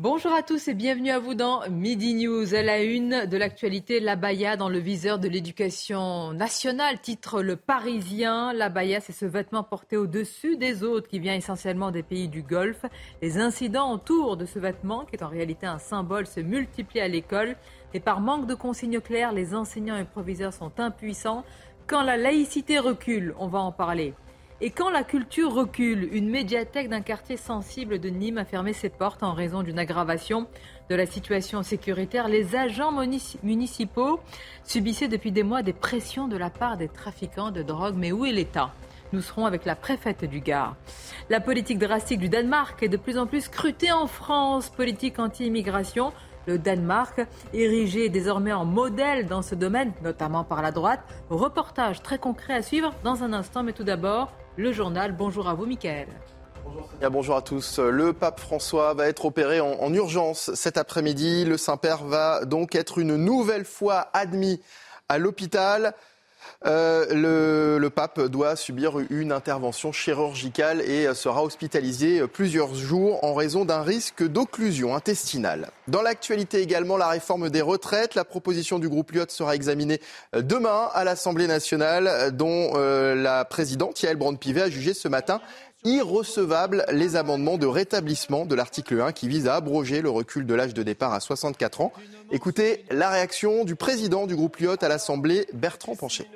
Bonjour à tous et bienvenue à vous dans Midi News. À la une de l'actualité, l'abaya dans le viseur de l'éducation nationale, titre Le Parisien. L'abaya, c'est ce vêtement porté au-dessus des autres qui vient essentiellement des pays du Golfe. Les incidents autour de ce vêtement, qui est en réalité un symbole, se multiplient à l'école. Et par manque de consignes claires, les enseignants et proviseurs sont impuissants. Quand la laïcité recule, on va en parler. Et quand la culture recule, une médiathèque d'un quartier sensible de Nîmes a fermé ses portes en raison d'une aggravation de la situation sécuritaire. Les agents municipaux subissaient depuis des mois des pressions de la part des trafiquants de drogue. Mais où est l'État? Nous serons avec la préfète du Gard. La politique drastique du Danemark est de plus en plus scrutée en France. Politique anti-immigration. Le Danemark, érigé désormais en modèle dans ce domaine, notamment par la droite. Reportage très concret à suivre dans un instant, mais tout d'abord, le journal. Bonjour à vous, Mickaël. Bonjour, à tous. Le pape François va être opéré en, urgence cet après-midi. Le Saint-Père va donc être une nouvelle fois admis à l'hôpital. Euh, le, pape doit subir une intervention chirurgicale et sera hospitalisé plusieurs jours en raison d'un risque d'occlusion intestinale. Dans l'actualité également, la réforme des retraites. La proposition du groupe Lyot sera examinée demain à l'Assemblée nationale, dont euh, la présidente Yael Braun-Pivet a jugé ce matin irrecevables les amendements de rétablissement de l'article 1 qui vise à abroger le recul de l'âge de départ à 64 ans. Écoutez la réaction du président du groupe Lyot à l'Assemblée, Bertrand Pancher.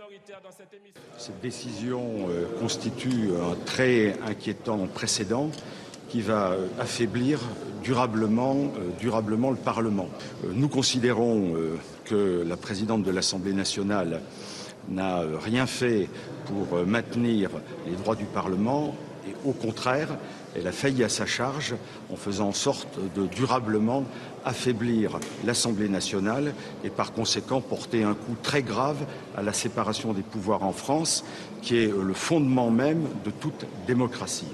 Cette décision euh, constitue un très inquiétant précédent qui va euh, affaiblir euh, durablement le Parlement. Nous considérons que la présidente de l'Assemblée nationale n'a rien fait pour maintenir les droits du Parlement et au contraire, elle a failli à sa charge en faisant en sorte de durablement affaiblir l'Assemblée nationale et par conséquent porter un coup très grave à la séparation des pouvoirs en France, qui est le fondement même de toute démocratie.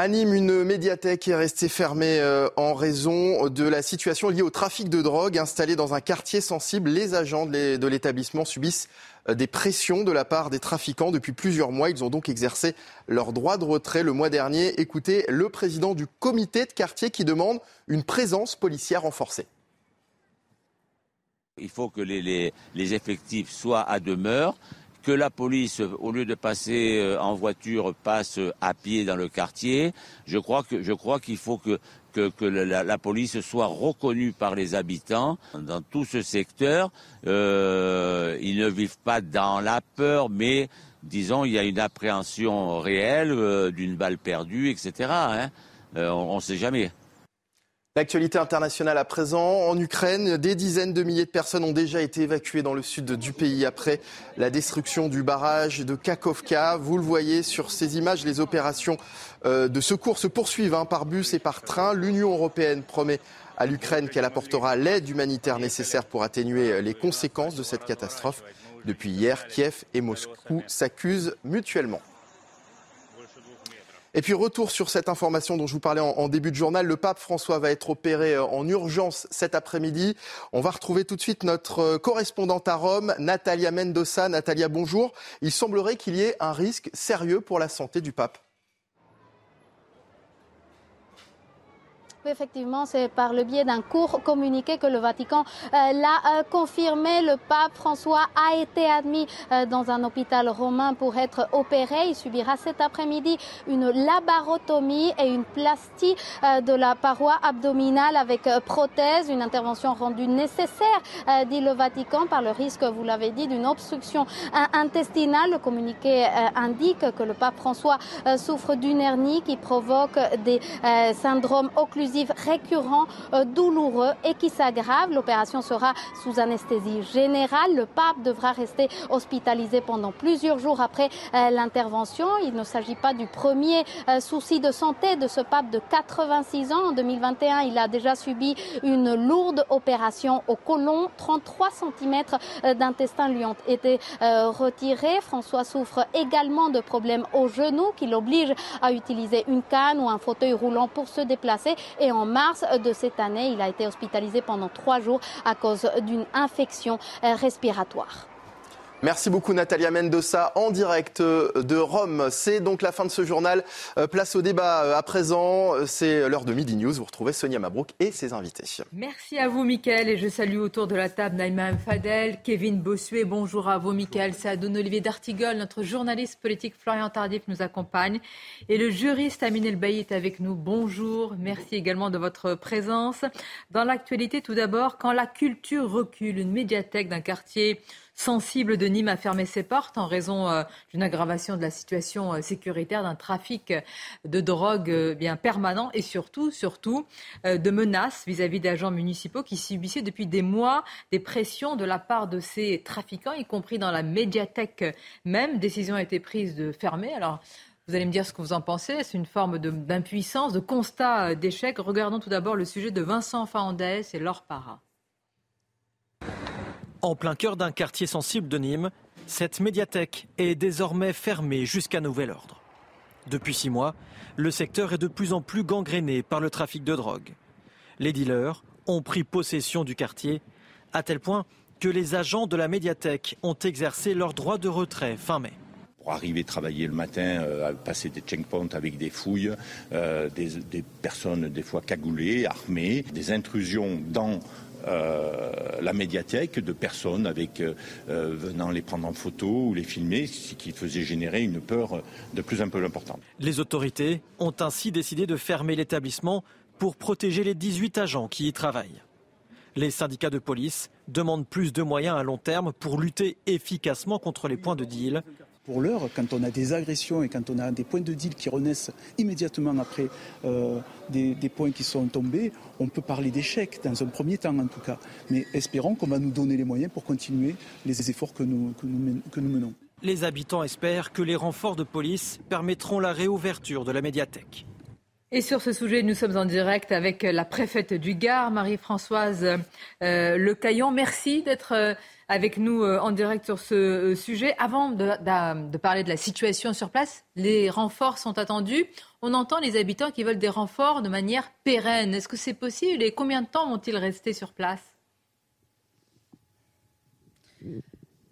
À Nîmes, une médiathèque est restée fermée euh, en raison de la situation liée au trafic de drogue installé dans un quartier sensible. Les agents de l'établissement subissent euh, des pressions de la part des trafiquants depuis plusieurs mois. Ils ont donc exercé leur droit de retrait le mois dernier. Écoutez le président du comité de quartier qui demande une présence policière renforcée. Il faut que les, effectifs soient à demeure, que la police, au lieu de passer euh, en voiture, passe à pied dans le quartier. Je crois qu'il faut que que, la, police soit reconnue par les habitants dans tout ce secteur. Euh, ils ne vivent pas dans la peur, mais disons, il y a une appréhension réelle euh, d'une balle perdue, etc. Hein. On ne sait jamais. L'actualité internationale à présent. En Ukraine, des dizaines de milliers de personnes ont déjà été évacuées dans le sud du pays après la destruction du barrage de Kakovka. Vous le voyez sur ces images, les opérations euh, de secours se poursuivent hein, par bus et par train. L'Union européenne promet à l'Ukraine qu'elle apportera l'aide humanitaire nécessaire pour atténuer les conséquences de cette catastrophe. Depuis hier, Kiev et Moscou s'accusent mutuellement. Et puis retour sur cette information dont je vous parlais en, début de journal, le pape François va être opéré euh, en urgence cet après-midi. On va retrouver tout de suite notre euh, correspondante à Rome, Natalia Mendoza. Natalia, bonjour. Il semblerait qu'il y ait un risque sérieux pour la santé du pape. Effectivement, c'est par le biais d'un court communiqué que le Vatican euh, l'a euh, confirmé. Le pape François a été admis euh, dans un hôpital romain pour être opéré. Il subira cet après-midi une labarotomie et une plastie de la paroi abdominale avec prothèse, une intervention rendue nécessaire, dit le Vatican, par le risque, vous l'avez dit, d'une obstruction intestinale. Le communiqué indique que le pape François souffre d'une hernie qui provoque des syndromes occlusifs explosifs récurrents, douloureux et qui s'aggravent. L'opération sera sous anesthésie générale. Le pape devra rester hospitalisé pendant plusieurs jours après l'intervention. Il ne s'agit pas du premier souci de santé de ce pape de 86 ans. En 2021, il a déjà subi une lourde opération au côlon. 33 cm d'intestin lui ont été retirés. François souffre également de problèmes au genou qui l'obligent à utiliser une canne ou un fauteuil roulant pour se déplacer. Et en mars de cette année, il a été hospitalisé pendant trois jours à cause d'une infection respiratoire. Merci beaucoup Natalia Mendoza en direct euh, de Rome. C'est donc la fin de ce journal. Euh, place au débat euh, à présent. C'est l'heure de Midi News. Vous retrouvez Sonia Mabrouk et ses invités. Merci à vous Mickaël et je salue autour de la table Naïma Fadel, Kevin Bossuet. Bonjour à vous Mickaël. C'est Adon Olivier D'Artigol, notre journaliste politique Florian Tardif nous accompagne et le juriste Amine Elbaï est avec nous. Bonjour. Merci également de votre présence. Dans l'actualité tout d'abord, quand la culture recule, une médiathèque d'un quartier sensible de Nîmes a fermé ses portes en raison euh, d'une aggravation de la situation euh, sécuritaire, d'un trafic de drogue euh, bien permanent et surtout, surtout de menaces vis-à-vis d'agents municipaux qui subissaient depuis des mois des pressions de la part de ces trafiquants, y compris dans la médiathèque même. Décision a été prise de fermer. Alors, vous allez me dire ce que vous en pensez. C'est une forme d'impuissance, de, constat d'échec. Regardons tout d'abord le sujet de Vincent Faandès et Laure Para. En plein cœur d'un quartier sensible de Nîmes, cette médiathèque est désormais fermée jusqu'à nouvel ordre. Depuis six mois, le secteur est de plus en plus gangréné par le trafic de drogue. Les dealers ont pris possession du quartier, à tel point que les agents de la médiathèque ont exercé leur droit de retrait fin mai pour arriver travailler le matin, euh, passer des checkpoints avec des fouilles, euh, des, personnes des fois cagoulées, armées, des intrusions dans la médiathèque de personnes euh, euh, venant les prendre en photo ou les filmer, ce qui faisait générer une peur de plus en plus importante. Les autorités ont ainsi décidé de fermer l'établissement pour protéger les 18 agents qui y travaillent. Les syndicats de police demandent plus de moyens à long terme pour lutter efficacement contre les points de deal pour l'heure, quand on a des agressions et quand on a des points de deal qui renaissent immédiatement après euh, des, points qui sont tombés, on peut parler d'échec, dans un premier temps en tout cas. Mais espérons qu'on va nous donner les moyens pour continuer les efforts que nous, que nous menons. Les habitants espèrent que les renforts de police permettront la réouverture de la médiathèque. Et sur ce sujet, nous sommes en direct avec la préfète du Gard, Marie-Françoise euh, Lecaillon. Merci d'être euh, avec nous euh, en direct sur ce sujet. Avant de, parler de la situation sur place, les renforts sont attendus. On entend les habitants qui veulent des renforts de manière pérenne. Est-ce que c'est possible et combien de temps vont-ils rester sur place?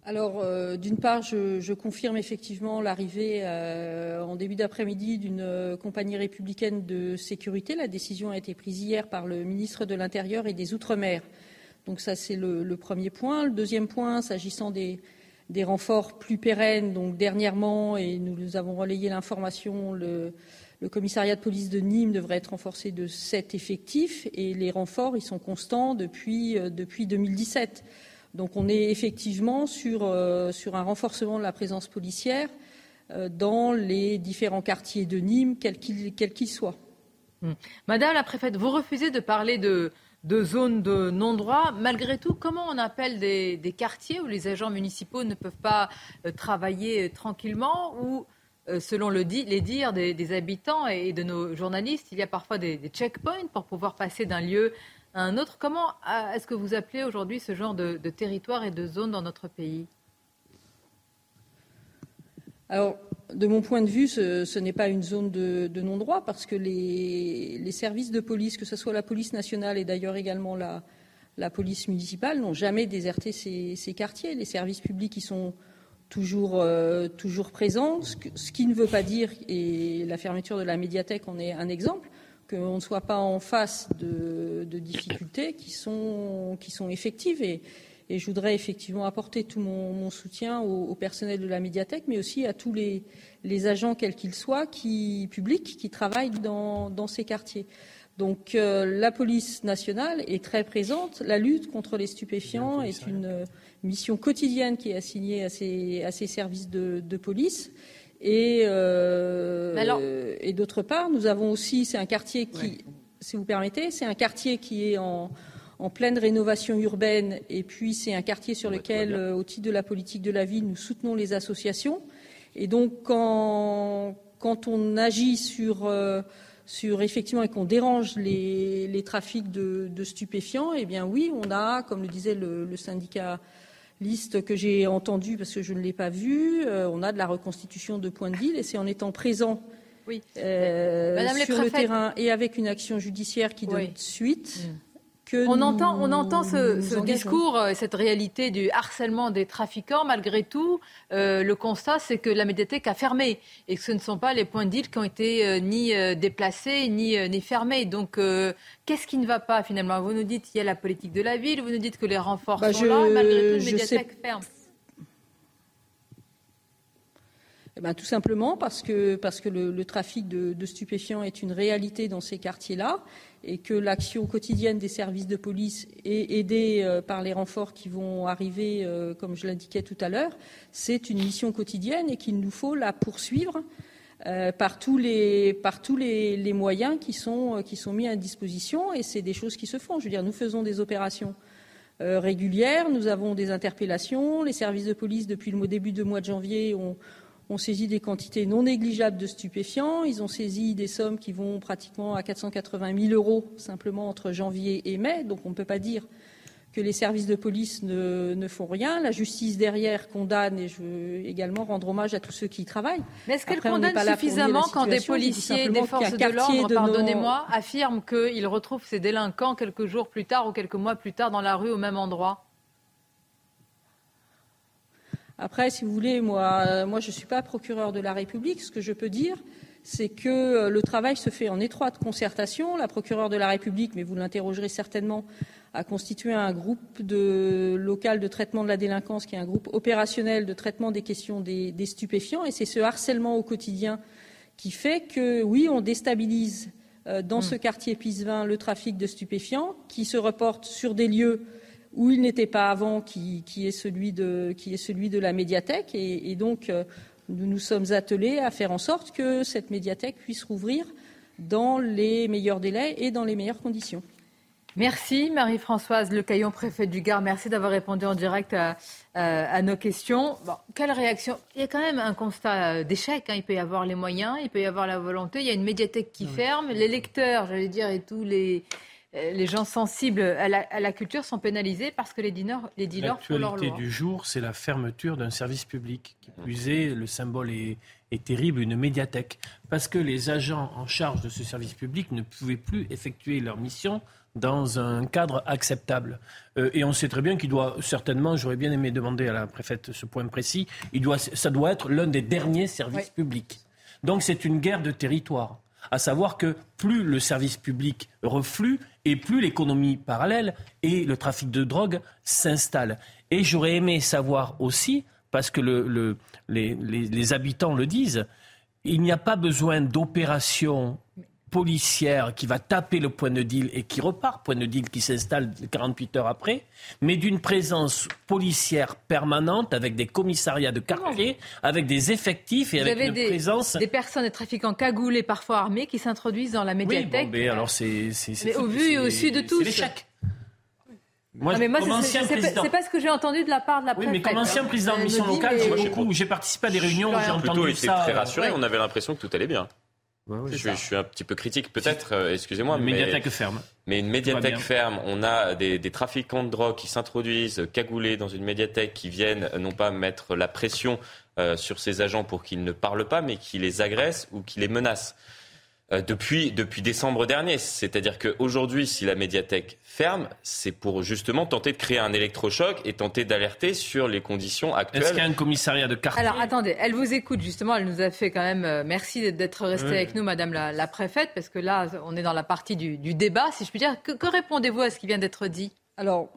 Alors, euh, d'une part, je, confirme effectivement l'arrivée euh, en début d'après-midi d'une euh, compagnie républicaine de sécurité. La décision a été prise hier par le ministre de l'Intérieur et des Outre-mer. Donc ça, c'est le, premier point. Le deuxième point, s'agissant des, renforts plus pérennes, donc dernièrement, et nous avons relayé l'information, le, commissariat de police de Nîmes devrait être renforcé de sept effectifs, et les renforts, ils sont constants depuis, depuis 2017. Donc on est effectivement euh, sur, un renforcement de la présence policière euh, dans les différents quartiers de Nîmes, quels qu'ils soient. Hmm. Madame la préfète, vous refusez de parler de, zones de non-droit. Malgré tout, comment on appelle des, quartiers où les agents municipaux ne peuvent pas euh, travailler tranquillement ou selon le les dires des, habitants et de nos journalistes, il y a parfois des checkpoints pour pouvoir passer d'un lieu un autre. Comment euh, est-ce que vous appelez aujourd'hui ce genre de, territoire et de zone dans notre pays? Alors, de mon point de vue, ce, n'est pas une zone de, non-droit parce que les, services de police, que ce soit la police nationale et d'ailleurs également la, police municipale, n'ont jamais déserté ces, quartiers. Les services publics y sont toujours, euh, présents, ce, ce, qui ne veut pas dire, et la fermeture de la médiathèque en est un exemple, qu'on ne soit pas en face de, difficultés qui sont, qui sont effectives. Et, je voudrais effectivement apporter tout mon, soutien au, personnel de la médiathèque, mais aussi à tous les, agents, quels qu'ils soient, qui, publics, qui travaillent dans, ces quartiers. Donc euh, la police nationale est très présente. La lutte contre les stupéfiants est une mission quotidienne qui est assignée à ces, à ces services de, de police. Et, euh, et d'autre part, nous avons aussi, c'est un quartier qui, si vous permettez. C'est un quartier qui est en, pleine rénovation urbaine et puis c'est un quartier sur lequel, au titre de la politique de la ville, nous soutenons les associations. Et donc, quand, on agit sur, sur effectivement et qu'on dérange les, trafics de, stupéfiants, eh bien oui, on a, comme le disait le syndicat liste que j'ai entendue parce que je ne l'ai pas vue. Euh, on a de la reconstitution de points de ville et c'est en étant présent euh, sur le terrain et avec une action judiciaire qui donne suite. On entend, on entend ce, discours, euh, cette réalité du harcèlement des trafiquants. Malgré tout, euh, le constat, c'est que la médiathèque a fermé et que ce ne sont pas les points d'île qui ont été euh, ni déplacés ni, ni fermés. Donc, qu'est-ce qui ne va pas finalement? Vous nous dites qu'il y a la politique de la ville, vous nous dites que les renforts bah, sont là, malgré tout, la médiathèque ferme. Eh ben, tout simplement parce que, le, trafic de, stupéfiants est une réalité dans ces quartiers-là et que l'action quotidienne des services de police est aidée euh, par les renforts qui vont arriver, euh, comme je l'indiquais tout à l'heure, c'est une mission quotidienne et qu'il nous faut la poursuivre euh, par tous, les, moyens qui sont, qui sont mis à disposition et c'est des choses qui se font. Je veux dire, nous faisons des opérations régulières, nous avons des interpellations, les services de police depuis le début du mois de janvier ont ont saisi des quantités non négligeables de stupéfiants. Ils ont saisi des sommes qui vont pratiquement à 480 000 euros simplement entre janvier et mai. Donc on ne peut pas dire que les services de police ne, font rien. La justice derrière condamne et je veux également rendre hommage à tous ceux qui y travaillent. Mais est-ce qu'elle condamne suffisamment quand des policiers, des forces de l'ordre, pardonnez-moi, affirment qu'ils retrouvent ces délinquants quelques jours plus tard ou quelques mois plus tard dans la rue au même endroit? Après, si vous voulez, moi, moi je ne suis pas procureur de la République. Ce que je peux dire, c'est que euh, le travail se fait en étroite concertation. La procureure de la République, mais vous l'interrogerez certainement, a constitué un groupe local de traitement de la délinquance, qui est un groupe opérationnel de traitement des questions des, stupéfiants. Et c'est ce harcèlement au quotidien qui fait que, oui, on déstabilise euh, dans hmm. ce quartier Pisevin le trafic de stupéfiants, qui se reporte sur des lieux où il n'était pas avant, qui, est celui de, qui, est celui de, la médiathèque. Et, donc, euh, nous nous sommes attelés à faire en sorte que cette médiathèque puisse rouvrir dans les meilleurs délais et dans les meilleures conditions. Merci Marie-Françoise Lecaillon, préfète du Gard. Merci d'avoir répondu en direct à, nos questions. quelle réaction? Il y a quand même un constat euh, d'échec. Hein. Il peut y avoir les moyens, il peut y avoir la volonté. Il y a une médiathèque qui ferme. Les lecteurs, j'allais dire, et tous les, les gens sensibles à la, culture sont pénalisés parce que les dealers, les dealers font leur loi. du jour, c'est la fermeture d'un service public. Qui plus est, le symbole est, terrible, une médiathèque. Parce que les agents en charge de ce service public ne pouvaient plus effectuer leur mission dans un cadre acceptable. Euh, et on sait très bien qu'il doit certainement, j'aurais bien aimé demander à la préfète ce point précis, il doit, ça doit être l'un des derniers services publics. Donc c'est une guerre de territoire à savoir que plus le service public reflue et plus l'économie parallèle et le trafic de drogue s'installe. Et j'aurais aimé savoir aussi, parce que les, habitants le disent, il n'y a pas besoin d'opérations policière qui va taper le point de deal et qui repart, point de deal qui s'installe 48 heures après, mais d'une présence policière permanente avec des commissariats de quartier, avec des effectifs et avec une des, présence. Des personnes, des trafiquants cagoulés, parfois armés, qui s'introduisent dans la médiathèque. Oui, mais alors c'est. Mais au vu et au su de tous. C'est l'échec. Moi, ah, mais moi, c'est pas ce que j'ai entendu de la part de la préfète. Oui, mais comme ancien hein. président de mission locale, j'ai participé à des réunions, j'ai entendu ça. plutôt été très rassuré, on avait l'impression que tout allait bien je, suis un petit peu critique, peut-être, euh, excusez-moi. Une médiathèque ferme. Mais une médiathèque ferme, on a des, des, trafiquants de drogue qui s'introduisent cagoulés dans une médiathèque, qui viennent non pas mettre la pression euh, sur ces agents pour qu'ils ne parlent pas, mais qui les agressent ou qui les menacent. Euh, depuis, depuis décembre dernier. C'est-à-dire qu'aujourd'hui, si la médiathèque ferme, c'est pour justement tenter de créer un électrochoc et tenter d'alerter sur les conditions actuelles. Est-ce qu'il y a un commissariat de quartier Alors attendez, elle vous écoute justement, elle nous a fait quand même, euh, merci d'être restée avec nous, Madame la, préfète, parce que là, on est dans la partie du, débat, si je puis dire. Que, que répondez-vous à ce qui vient d'être dit? Alors,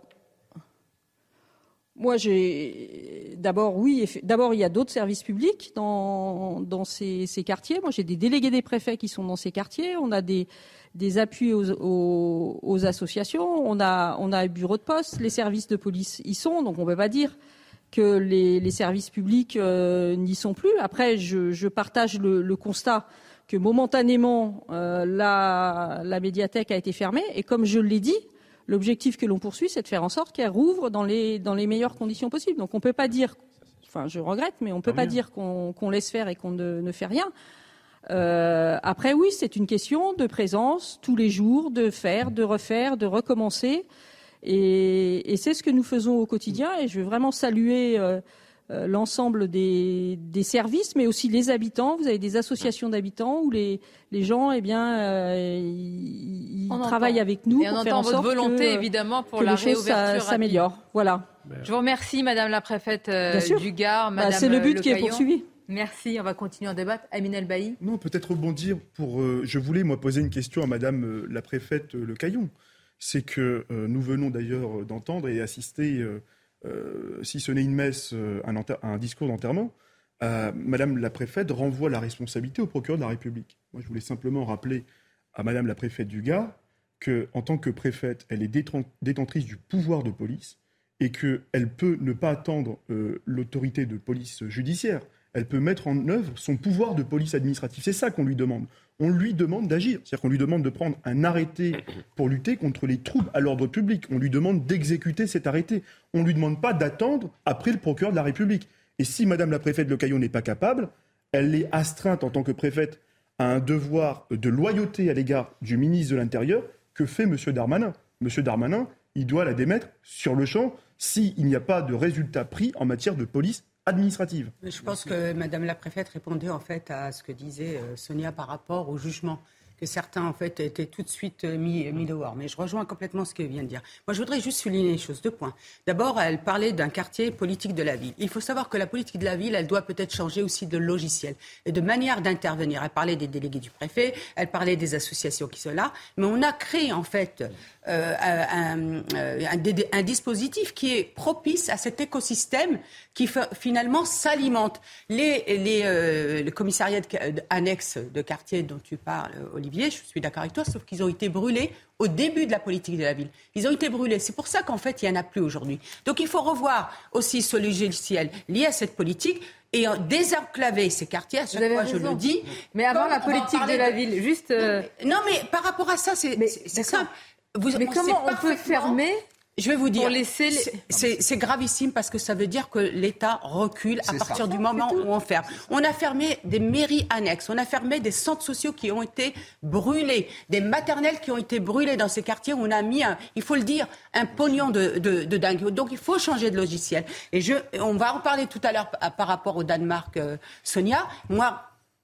moi, j'ai d'abord, oui, d'abord, il y a d'autres services publics dans, ces, quartiers. Moi, j'ai des délégués des préfets qui sont dans ces quartiers. On a des, appuis aux, associations. On a, un bureau de poste. Les services de police y sont. Donc, on ne peut pas dire que les, services publics euh, n'y sont plus. Après, je, partage le, constat que momentanément la, la médiathèque a été fermée. Et comme je l'ai dit, l'objectif que l'on poursuit, c'est de faire en sorte qu'elle rouvre dans les, dans les meilleures conditions possibles. Donc on ne peut pas dire, enfin je regrette, mais on ne peut pas dire qu'on laisse faire et qu'on ne, ne, fait rien. Euh, après, oui, c'est une question de présence tous les jours, de faire, de refaire, de recommencer. Et, et c'est ce que nous faisons au quotidien. Et je veux vraiment saluer euh, l'ensemble des, des, services, mais aussi les habitants. Vous avez des associations d'habitants où les, les gens, eh bien, euh, ils, travaillent avec nous et pour on faire en votre sorte volonté, que, évidemment, pour que la les choses réouverture s'améliorent. Voilà. Je vous remercie, Madame la préfète euh, du Gard, Bah, Madame c'est le but Le qui est poursuivi. Merci, on va continuer en débat. Amine El Bailly. Non, peut-être rebondir pour. euh, je voulais, moi, poser une question à Madame euh, la préfète euh, Le Caillon. C'est que euh, nous venons d'ailleurs d'entendre et assister, euh, euh, si ce n'est une messe, euh, un, discours d'enterrement. Euh, Madame la préfète renvoie la responsabilité au procureur de la République. Moi, je voulais simplement rappeler à Madame la préfète du Gard que, en tant que préfète, elle est détentrice du pouvoir de police et qu'elle peut ne pas attendre euh, l'autorité de police judiciaire. Elle peut mettre en œuvre son pouvoir de police administrative. C'est ça qu'on lui demande. On lui demande d'agir. C'est-à-dire qu'on lui demande de prendre un arrêté pour lutter contre les troubles à l'ordre public. On lui demande d'exécuter cet arrêté. On ne lui demande pas d'attendre après le procureur de la République. Et si Madame la préfète de Caillon n'est pas capable, elle est astreinte en tant que préfète à un devoir de loyauté à l'égard du ministre de l'Intérieur que fait M. Darmanin. M. Darmanin, il doit la démettre sur le champ s'il n'y a pas de résultat pris en matière de police Je pense que Madame la préfète répondait en fait à ce que disait euh, Sonia par rapport au jugement que certains en fait étaient tout de suite euh, mis, mis dehors. Mais je rejoins complètement ce qu'elle vient de dire. Moi, je voudrais juste souligner les choses. Deux points. D'abord, elle parlait d'un quartier politique de la ville. Il faut savoir que la politique de la ville, elle doit peut-être changer aussi de logiciel et de manière d'intervenir. Elle parlait des délégués du préfet, elle parlait des associations qui sont là, mais on a créé en fait euh, un, euh, un, dispositif qui est propice à cet écosystème qui finalement s'alimente. Les, les, euh, le commissariat de, annexe de quartier dont tu parles, euh, Olivier, je suis d'accord avec toi, sauf qu'ils ont été brûlés au début de la politique de la ville. Ils ont été brûlés. C'est pour ça qu'en fait, il n'y en a plus aujourd'hui. Donc il faut revoir aussi ce logiciel lié à cette politique et désenclaver ces quartiers. À chaque fois, je le dis. Mais avant la politique de la ville, juste. euh, non, mais par rapport à ça, c'est simple. Vous- Mais on comment on peut fermer je vais vous dire, laisser les- c'est- gravissime parce que ça veut dire que l'État recule à C'est partir ça. du moment où on ferme. On a fermé des mairies annexes, on a fermé des centres sociaux qui ont été brûlés, des maternelles qui ont été brûlées dans ces quartiers où on a mis, un- il faut le dire, un pognon de, de, de dingue. Donc il faut changer de logiciel. Et je, on va en parler tout à l'heure par par rapport au Danemark, euh, Sonia. Moi,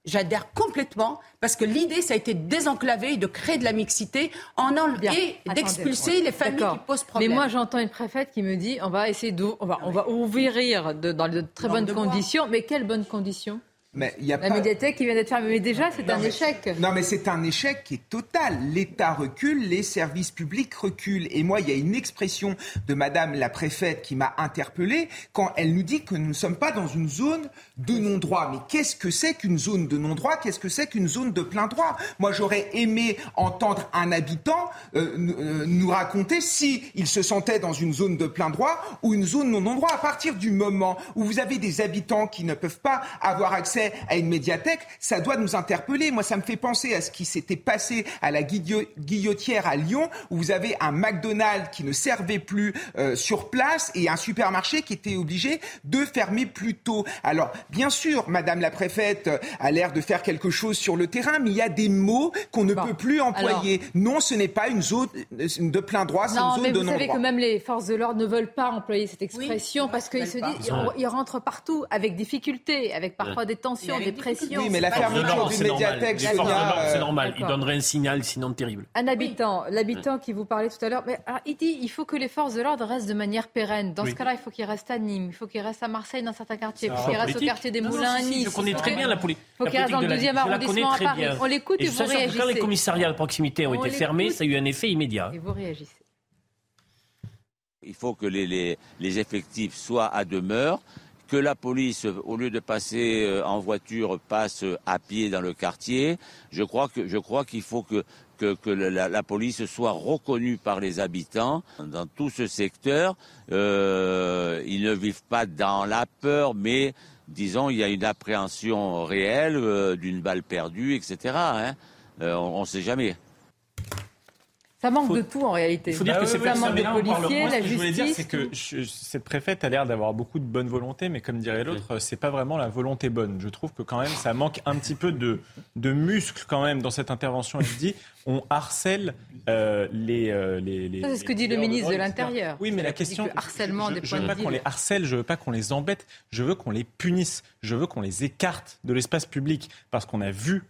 J'adhère complètement parce que l'idée, ça a été de désenclaver et de créer de la mixité en enle- Bien. et Attendez. d'expulser les familles qui posent problème. Mais moi, j'entends une préfète qui me dit on va essayer d'ouvrir, on va, on va ouvrir de- dans de très bonnes conditions. Mais quelles bonnes conditions? Mais il y a La pas- médiathèque qui vient d'être fermée. Mais déjà, c'est un mais- échec. Non, mais c'est un échec qui est total. L'État recule, les services publics reculent. Et moi, il y a une expression de Madame la préfète qui m'a interpellé quand elle nous dit que nous ne sommes pas dans une zone de non-droit. Mais qu'est-ce que c'est qu'une zone de non-droit? Qu'est-ce que c'est qu'une zone de plein droit? Moi, j'aurais aimé entendre un habitant euh, nous- euh, nous raconter si il se sentait dans une zone de plein droit ou une zone non non-droit. À partir du moment où vous avez des habitants qui ne peuvent pas avoir accès à une médiathèque, ça doit nous interpeller. Moi, ça me fait penser à ce qui s'était passé à la Guillo- Guillotière à Lyon, où vous avez un McDonald's qui ne servait plus euh, sur place et un supermarché qui était obligé de fermer plus tôt. Alors, bien sûr, Madame la préfète euh, a l'air de faire quelque chose sur le terrain, mais il y a des mots qu'on ne peut plus employer. non, ce n'est pas une zone de plein droit, c'est une Non, zone mais de vous savez non-droit. que même les forces de l'ordre ne veulent pas employer cette expression parce qu'ils se disent Ils rentrent partout avec difficulté, avec parfois des tensions, des pressions. Oui, mais la C'est fermeture d'une c'est normal. médiathèque, Sonia, l'ordre, c'est euh, normal. Il donnerait un signal sinon terrible. Un habitant, l'habitant qui vous parlait tout à l'heure, il dit il faut que les forces de l'ordre restent de manière pérenne. Dans Oui. ce cas-là, il faut qu'ils restent à Nîmes, il faut qu'ils restent à Marseille dans certains quartiers, il C'est faut qu'ils restent au politique. quartier des Non, non, Moulins à Nice. Je connais très bien la, poli- faut la qu'il reste politique dans de le la deuxième ville. Je la arrondissement connais à Paris. On l'écoute et vous que Quand les réagissez. commissariats de proximité ont On été fermés, ça a eu un effet immédiat. Et vous réagissez. Il faut que les, les- les effectifs soient à demeure, que la police, au lieu de passer euh, en voiture, passe à pied dans le quartier. Je crois qu'il faut que la, police soit reconnue par les habitants dans tout ce secteur. Euh, ils ne vivent pas dans la peur, mais disons il y a une appréhension réelle euh, d'une balle perdue, etc. Hein. on ne sait jamais. Ça manque de tout en réalité. Il faut dire que c'est ça manque de policiers, la justice. Ce que je voulais dire, c'est que cette préfète a l'air d'avoir beaucoup de bonne volonté, mais comme dirait l'autre, c'est pas vraiment la volonté bonne. Je trouve que quand même, ça manque un petit peu de, de muscle quand même dans cette intervention. Elle dit, on harcèle euh, les, euh, les, les, C'est ce que dit le ministre de l'Intérieur. Oui, mais la question, harcèlement des je, veux pas qu'on les harcèle, je veux pas qu'on les embête, je veux qu'on les punisse, je veux qu'on les écarte de l'espace public, parce qu'on a vu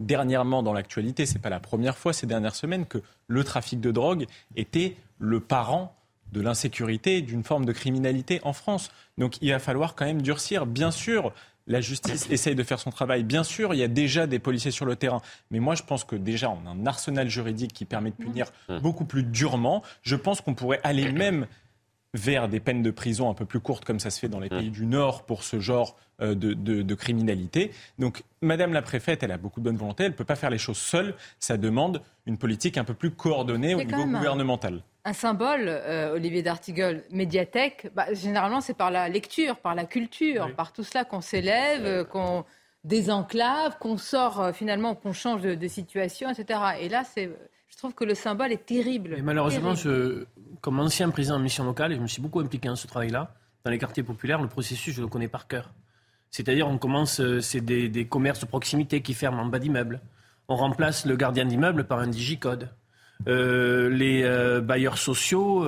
dernièrement dans l'actualité, c'est pas la première fois ces dernières semaines que le trafic de drogue était le parent de l'insécurité, d'une forme de criminalité en France. Donc il va falloir quand même durcir. Bien sûr, la justice essaye de faire son travail. Bien sûr, il y a déjà des policiers sur le terrain. Mais moi, je pense que déjà, on a un arsenal juridique qui permet de punir mmh. beaucoup plus durement. Je pense qu'on pourrait aller même vers des peines de prison un peu plus courtes, comme ça se fait dans les pays du Nord pour ce genre euh, de, criminalité. Donc, Madame la préfète, elle a beaucoup de bonne volonté, elle ne peut pas faire les choses seule. Ça demande une politique un peu plus coordonnée au niveau gouvernemental. Un, symbole, euh, Olivier d'Artigol, médiathèque, bah, généralement c'est par la lecture, par la culture, par tout cela qu'on s'élève, euh, qu'on désenclave, qu'on sort finalement, qu'on change de, situation, etc. Et là, c'est je trouve que le symbole est terrible. Et malheureusement, comme ancien président de mission locale, et je me suis beaucoup impliqué dans ce travail-là, dans les quartiers populaires, le processus, je le connais par cœur. C'est-à-dire, on commence, euh, c'est des, commerces de proximité qui ferment en bas d'immeubles. On remplace le gardien d'immeuble par un digicode. Euh, les euh, bailleurs sociaux,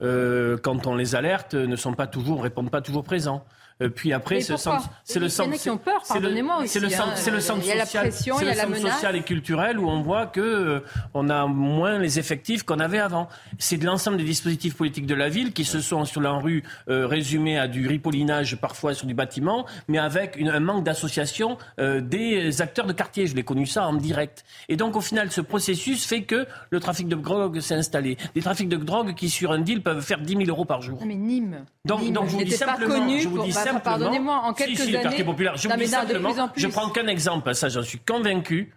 quand on les alerte, ne sont pas toujours, répondent pas toujours présents. Euh, puis après, c'est le centre. C'est le centre. qui ont peur, pardonnez-moi aussi. C'est le centre, c'est le centre il y a social. La pression, il y a la menace. social et culturel où on voit que euh, on a moins les effectifs qu'on avait avant. C'est de l'ensemble des dispositifs politiques de la ville qui se sont sur la rue euh, résumés à du ripollinage parfois sur du bâtiment, mais avec une, un manque d'association des acteurs de quartier. Je l'ai connu ça en direct. Et donc au final, ce processus fait que le trafic de drogue s'est installé. Des trafics de drogue qui sur un deal peuvent faire 10 000 euros par jour. Non mais Nîmes. Donc, donc je vous dis simplement, je vous dis Pardonnez-moi, en quelques si, si, années. populaire. Je, non, je prends qu'un exemple, ça j'en suis convaincu.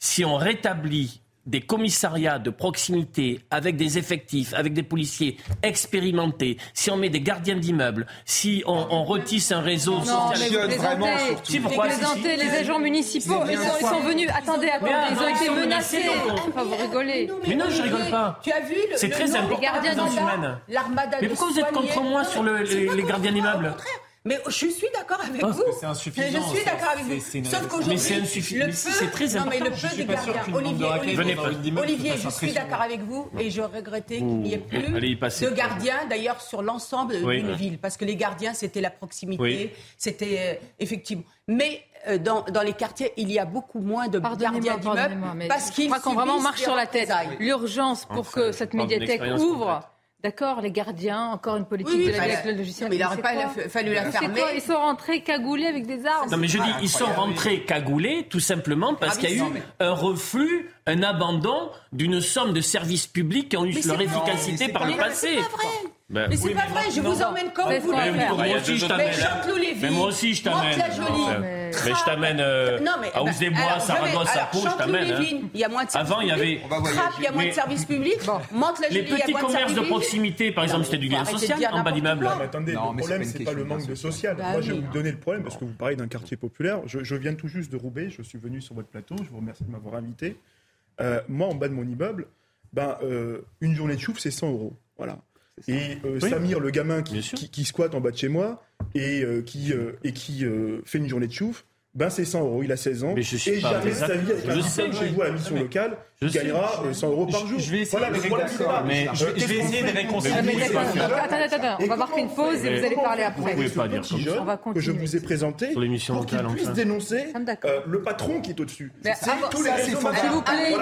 Si on rétablit des commissariats de proximité avec des effectifs, avec des policiers expérimentés, si on met des gardiens d'immeubles, si on, on, retisse un réseau non, social. Mais vous vraiment, si, pourquoi, si, les agents municipaux, ils sont, ils sont, venus. Attendez, attendez, ils ont été menacés. Enfin, vous rigolez. Mais non, je rigole pas. Tu as vu le, C'est très important. Les gardiens d'immeubles. Mais pourquoi vous êtes contre moi sur les gardiens d'immeubles mais je suis d'accord avec vous. C'est insuffisant. Je suis d'accord avec vous. Sauf qu'aujourd'hui, c'est insuffisant. C'est très important. Non, mais le peu de gardiens. Olivier, Olivier, je suis d'accord avec vous et je regrettais qu'il n'y ait plus de gardiens, d'ailleurs, sur l'ensemble d'une ville. Parce que les gardiens, c'était la proximité. C'était euh, effectivement. Mais euh, dans, dans, les quartiers, il y a beaucoup moins de gardiens d'immeubles parce qu'ils qu'on vraiment marche sur la tête. L'urgence pour que cette médiathèque ouvre D'accord, les gardiens, encore une politique de la avec le logiciel. Mais il n'aurait pas fallu la fermer. Ils sont rentrés cagoulés avec des armes. Non, mais je dis, ils sont rentrés cagoulés tout simplement parce qu'il y a eu un reflux, un abandon d'une somme de services publics qui ont eu leur efficacité par le passé. Pas vrai. Ben, mais c'est pas vrai, je vous emmène comme vous voulez. Moi aussi, je t'amène. Mais moi aussi, je t'amène. Mais je t'amène euh, à Ouse des Bois, Saragosse, à Pau, je t'amène. Il y a moins de services Avant, il y avait. Trappe, il y a moins de services publics. La Les petits commerces de proximité, par exemple, c'était du lien social en bas d'immeuble. Attendez, le problème, c'est pas le manque de social. Bah moi, je vais vous donner le problème parce que vous parlez d'un quartier populaire. Je viens tout juste de Roubaix, je suis venu sur votre plateau, je vous remercie de m'avoir invité. Euh, moi, en bas de mon immeuble, ben, une journée de chouffe, c'est 100 euros. Voilà. Et euh, Samir, le gamin qui, qui, squatte en bas de chez moi et euh, qui, euh, et qui fait une journée de chouffe, ben c'est 100 euros. Il a 16 ans. Mais je suis et jamais sa vie avec un diplôme chez vous à la mission locale, il gagnera 100 euros par jour. Je vais essayer, voilà, mais je, vais essayer de réconcilier. Attendez, attendez, on va marquer une pause et vous allez parler après. Vous pouvez pas dire On va que je vous ai présenté sur l'émission pour qu'il puisse dénoncer le patron qui est au-dessus. S'il vous plaît,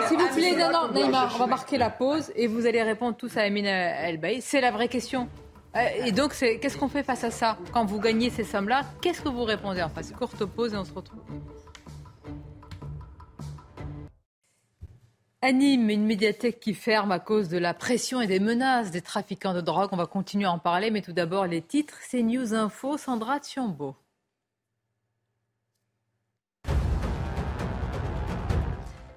s'il vous plaît, non, Neymar, on va marquer la pause et vous allez répondre tous à Emine Elbaï. C'est la vraie question. Euh, et donc, qu'est-ce qu'on fait face à ça Quand vous gagnez ces sommes-là, qu'est-ce que vous répondez Enfin, c'est courte pause et on se retrouve. Anime, une médiathèque qui ferme à cause de la pression et des menaces des trafiquants de drogue. On va continuer à en parler, mais tout d'abord les titres. C'est News Info, Sandra Thiombo.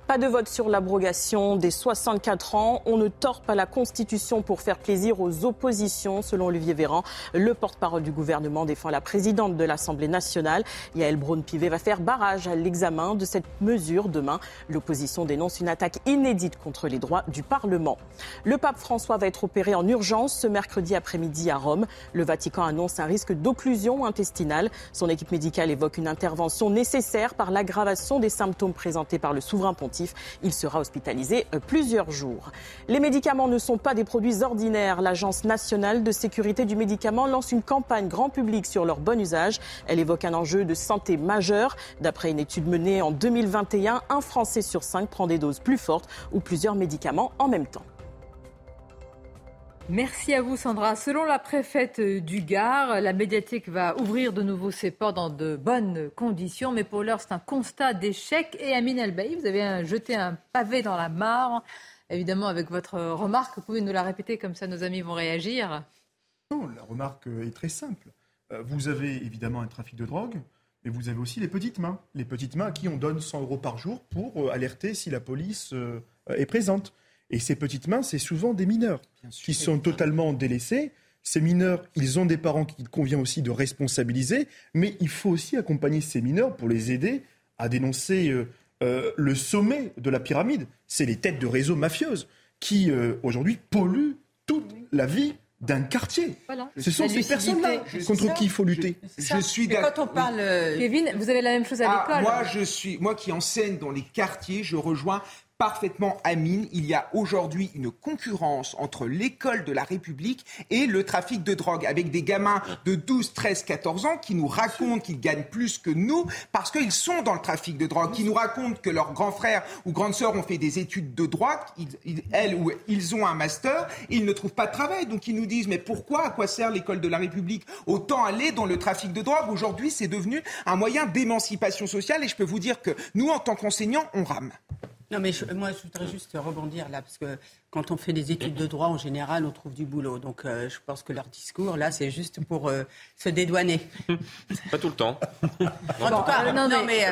Pas de vote sur l'abrogation des 64 ans. On ne tord pas la Constitution pour faire plaisir aux oppositions, selon Olivier Véran. Le porte-parole du gouvernement défend la présidente de l'Assemblée nationale. Yael Braun-Pivet va faire barrage à l'examen de cette mesure demain. L'opposition dénonce une attaque inédite contre les droits du Parlement. Le pape François va être opéré en urgence ce mercredi après-midi à Rome. Le Vatican annonce un risque d'occlusion intestinale. Son équipe médicale évoque une intervention nécessaire par l'aggravation des symptômes présentés par le souverain pontife il sera hospitalisé euh, plusieurs jours. Les médicaments ne sont pas des produits ordinaires. L'Agence nationale de sécurité du médicament lance une campagne grand public sur leur bon usage. Elle évoque un enjeu de santé majeur. D'après une étude menée en 2021, un Français sur cinq prend des doses plus fortes ou plusieurs médicaments en même temps. Merci à vous Sandra. Selon la préfète du Gard, la médiathèque va ouvrir de nouveau ses portes dans de bonnes conditions, mais pour l'heure c'est un constat d'échec. Et Amine Elbaï, vous avez jeté un pavé dans la mare, évidemment avec votre remarque. Vous pouvez nous la répéter comme ça nos amis vont réagir Non, la remarque est très simple. Euh, vous avez évidemment un trafic de drogue, mais vous avez aussi les petites mains. Les petites mains à qui on donne 100 euros par jour pour euh, alerter si la police euh, est présente. Et ces petites mains, c'est souvent des mineurs qui sont totalement délaissés. Ces mineurs, ils ont des parents qu'il convient aussi de responsabiliser, mais il faut aussi accompagner ces mineurs pour les aider à dénoncer euh, euh, le sommet de la pyramide. C'est les têtes de réseaux mafieuses qui, euh, aujourd'hui, polluent toute la vie d'un quartier. Ce sont ces personnes-là contre qui il faut lutter. Je, suis quand on parle, Kevin, vous avez la même chose à ah, l'école. Moi, je suis, moi qui enseigne dans les quartiers, je rejoins parfaitement Amine. Il y a aujourd'hui une concurrence entre l'école de la République et le trafic de drogue, avec des gamins de 12, 13, 14 ans qui nous racontent qu'ils gagnent plus que nous parce qu'ils sont dans le trafic de drogue, qui nous racontent que leurs grands frères ou grandes sœurs ont fait des études de droit, elles ou ils ont un master, ils ne trouvent pas de travail. Donc ils nous disent mais pourquoi, à quoi sert l'école de la République? Autant aller dans le trafic de drogue. Aujourd'hui, c'est devenu un moyen d'émancipation sociale et je peux vous dire que nous, en tant qu'enseignants, on rame. Non, mais moi, je voudrais juste rebondir là, parce que quand on fait des études de droit, en général, on trouve du boulot. Donc, euh, je pense que leur discours, là, c'est juste pour euh, se dédouaner. Pas tout le temps. en tout cas, non, mais,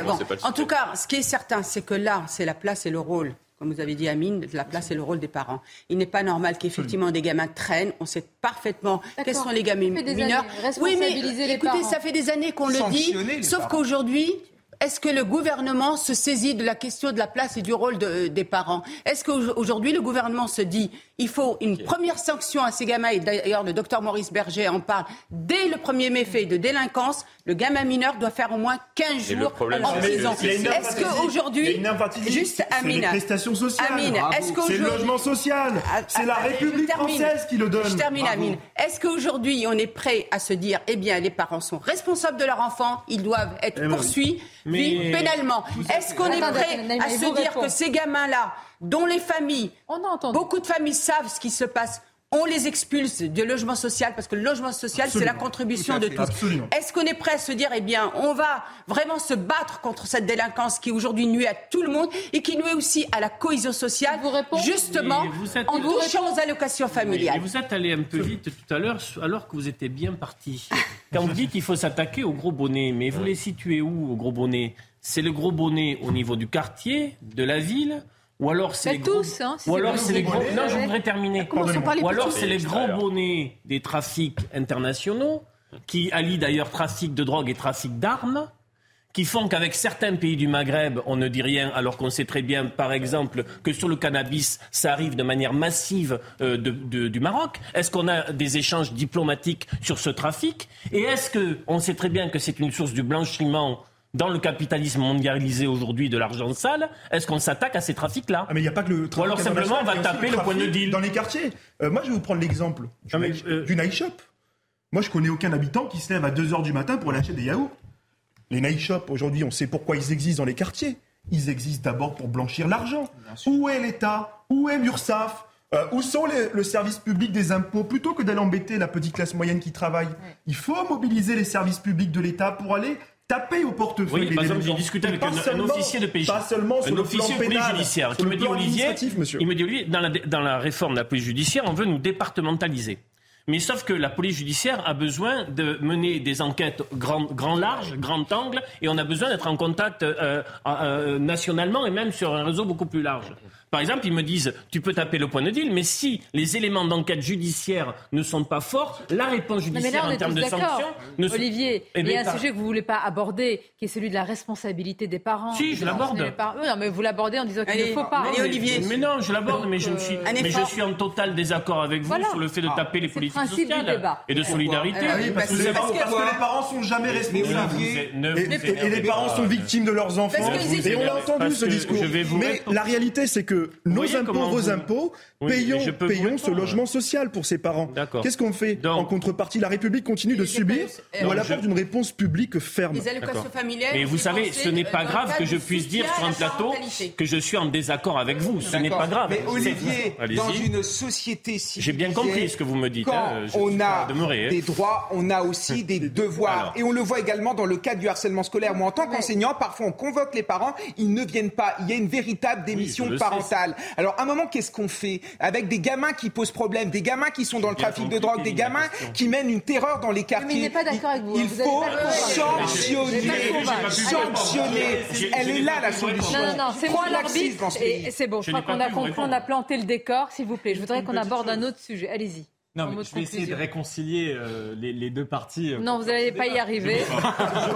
en tout cas, ce qui est certain, c'est que là, c'est la place et le rôle comme vous avez dit, Amine, la place et le rôle des parents. Il n'est pas normal qu'effectivement des gamins traînent. On sait parfaitement quels sont les gamins mineurs. Oui, mais écoutez, ça fait des années qu'on le dit, sauf qu'aujourd'hui, est-ce que le gouvernement se saisit de la question de la place et du rôle des parents? Est-ce qu'aujourd'hui le gouvernement se dit il faut une première sanction à ces gamins et d'ailleurs le docteur Maurice Berger en parle dès le premier méfait de délinquance. Le gamin mineur doit faire au moins 15 jours en prison. Est-ce qu'aujourd'hui, juste Amine, les prestations sociales, c'est le logement social, ah, c'est la ah, République française qui le donne. Je termine, Amine. Est-ce qu'aujourd'hui on est prêt à se dire, eh bien, les parents sont responsables de leur enfant, ils doivent être eh poursuivis pénalement. Est-ce qu'on est prêt à se dire que ces gamins-là, dont les familles, beaucoup de familles savent ce qui se passe, on les expulse du logement social parce que le logement social, c'est la contribution de tous. Est-ce qu'on est prêt à se dire, eh bien, on va vraiment se battre contre cette délinquance qui aujourd'hui nuit à tout le monde et qui nuit aussi à la cohésion sociale, justement en touchant aux allocations familiales. vous êtes allé un peu vite tout à l'heure alors que vous étiez bien parti. Quand vous dites qu'il faut s'attaquer au gros bonnet, mais vous les situez où, au gros bonnet C'est le gros bonnet au niveau du quartier, de la ville ou alors c'est les tous, hein, ou alors c'est les gros. Non, je voudrais terminer. Ou alors c'est les grands bonnets des trafics internationaux qui allient d'ailleurs trafic de drogue et trafic d'armes qui font qu'avec certains pays du Maghreb, on ne dit rien, alors qu'on sait très bien, par exemple, que sur le cannabis, ça arrive de manière massive euh, du Maroc. Est-ce qu'on a des échanges diplomatiques sur ce trafic? Et est-ce qu'on sait très bien que c'est une source du blanchiment dans le capitalisme mondialisé aujourd'hui de l'argent sale, est-ce qu'on s'attaque à ces trafics-là ah mais il n'y a pas que le trafic. Ou alors simplement on va taper le, point de deal. Dans les quartiers. Euh, moi je vais vous prendre l'exemple du, ah, euh, du, night shop. Moi je connais aucun habitant qui se lève à 2h du matin pour aller acheter des yaourts. Les night shops aujourd'hui on sait pourquoi ils existent dans les quartiers. Ils existent d'abord pour blanchir l'argent. Où est l'État Où est l'URSSAF euh, où sont les, le service public des impôts Plutôt que d'aller embêter la petite classe moyenne qui travaille, il faut mobiliser les services publics de l'État pour aller taper au portefeuille. Oui, par exemple, j'ai discuté avec un, officier de PJ. Pas seulement sur un le officier plan pénal, judiciaire qui me dit Olivier, il me dit Olivier, dans la, dans la réforme de la police judiciaire, on veut nous départementaliser. Mais sauf que la police judiciaire a besoin de mener des enquêtes grand, grand large, grand angle, et on a besoin d'être en contact euh, euh, nationalement et même sur un réseau beaucoup plus large. Par exemple, ils me disent, tu peux taper le point de deal, mais si les éléments d'enquête judiciaire ne sont pas forts, la réponse judiciaire là, on en est termes tous de d'accord. sanctions ne Olivier, Eh il y a un par- sujet que vous ne voulez pas aborder, qui est celui de la responsabilité des parents. Si, je l'aborde. Oui, non, mais vous l'abordez en disant qu'il ne faut pas. allez, mais- Olivier. Mais non, je l'aborde, mais, je, me suis, euh, mais je suis en total désaccord avec vous Voilà. sur le fait de taper les politiques sociales et de solidarité. Ah oui, parce que- savez- parce que- Parce que les parents sont jamais responsables. Et, les parents sont victimes de leurs enfants. Parce qu'ils Et on l'a entendu ce discours. Mais la réalité, c'est que nos impôts, comment vos vous- impôts, Oui, mais payons, ce logement social pour ces parents. Qu'est-ce qu'on fait Donc- En contrepartie, la République continue de subir euh, ou elle apporte une réponse publique ferme. Les allocations D'accord. familiales. Mais vous savez, ce n'est euh, pas le grave que je puisse dire sur un la plateau que je suis en désaccord avec vous. Ce n'est pas grave. Mais Olivier, dans une société civilisée, J'ai bien compris ce que vous me dites. Quand hein, on a hein. des droits, on a aussi des devoirs. Alors. Et on le voit également dans le cadre du harcèlement scolaire. Moi, en tant qu'enseignant, parfois on convoque les parents, ils ne viennent pas. Il y a une véritable démission je le Alors, à un moment, qu'est-ce qu'on fait avec des gamins qui posent problème, des gamins qui sont dans le trafic de drogue, des gamins qui mènent une terreur dans les Mais il quartiers n'est pas d'accord avec vous. Il hein. Vous faut sanctionner, sanctionner. Elle est là la solution. Non, non, non, c'est moi l'arbitre. c'est bon, je Je crois qu'on a compris, on a planté le décor, s'il vous plaît. Je voudrais qu'on aborde un autre sujet. Allez-y. Non, mais je vais essayer de réconcilier euh, les, les deux parties. euh, Non, vous n'allez pas y arriver.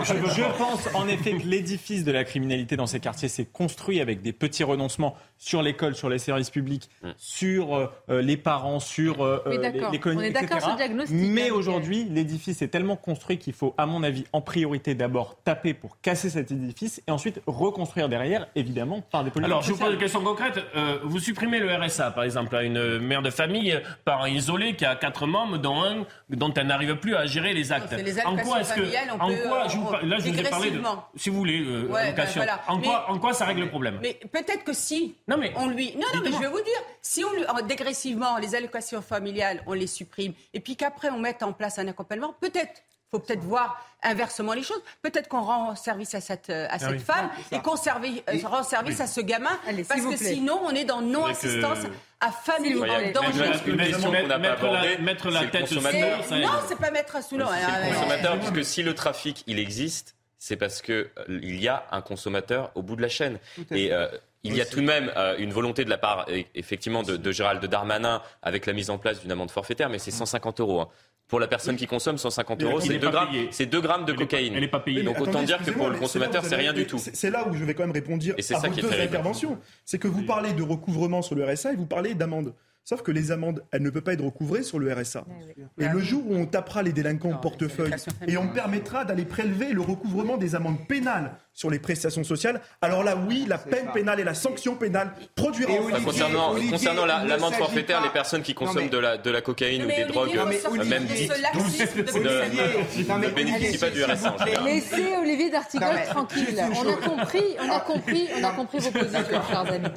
Je, je pense en effet que l'édifice de la criminalité dans ces quartiers s'est construit avec des petits renoncements sur l'école, sur les services publics, sur euh, euh, les parents, sur euh, euh, les, d'accord. les colonies, On est d'accord etc. sur le diagnostic, Mais hein, aujourd'hui, l'édifice est tellement construit qu'il faut, à mon avis, en priorité d'abord taper pour casser cet édifice et ensuite reconstruire derrière, évidemment, par des politiques Alors, je vous pose une question concrète. Euh, vous supprimez le RSA, par exemple, à une mère de famille, parent isolé, qui a quatre membres, dont un dont elle n'arrive plus à gérer les actes. c'est les en quoi est-ce que, en peut, quoi, euh, je vous là, je vous ai parlé de, dégressivement. si vous voulez, euh, Ouais, ben voilà. En Mais- quoi, en quoi ça règle le problème? Mais peut-être que si Non, mais- on lui. Non, non, mais je vais vous dire, si on lui. en- dégressivement, les allocations familiales, on les supprime, et puis qu'après on mette en place un accompagnement, peut-être. faut peut-être voir inversement les choses. Peut-être qu'on rend service à cette, euh, à cette Ah oui. femme et qu'on servi- euh, rend service oui. à ce gamin. Allez, parce que plaît. sinon, on est dans non-assistance que- à famille en danger. Mettre- une question qu'on n'a pas mettre la- abordée, mettre la c'est le tête sous Non, c'est pas mettre sous l'eau. C'est hein, le consommateur, puisque si le trafic, il existe, c'est parce que euh, il y a un consommateur au bout de la chaîne. à Et euh, il y a tout de même euh, une volonté de la part, e- effectivement, de, de Gérald Darmanin avec la mise en place d'une amende forfaitaire, mais c'est 150 euros. hein. Pour la personne qui consomme 150 Mais euros, c'est est 2 pas grammes, payée. c'est 2 grammes de Elle est pas- cocaïne. elle est pas payée. Donc autant dire que pour le consommateur, c'est rien du tout. C'est là où je vais quand même répondre à ça vos qui est deux interventions. C'est que vous parlez de recouvrement sur le RSA et vous parlez d'amende. Sauf que les amendes, elles ne peuvent pas être recouvrées sur le RSA. Et le jour où on tapera les délinquants au portefeuille et on permettra d'aller prélever le recouvrement des amendes pénales sur les prestations sociales, alors là, oui, la peine pénale et la sanction pénale produiront. Et Olivier- concernant Olivier, concernant la- l'amende forfaitaire, pas- les personnes qui consomment mais- de, la, de la cocaïne ou Mais des Olivier, drogues, euh, même dites, ne bénéficient pas du RSA. Laissez Olivier d'Artigol tranquille. On a compris, on a compris, on a compris vos positions, chers amis.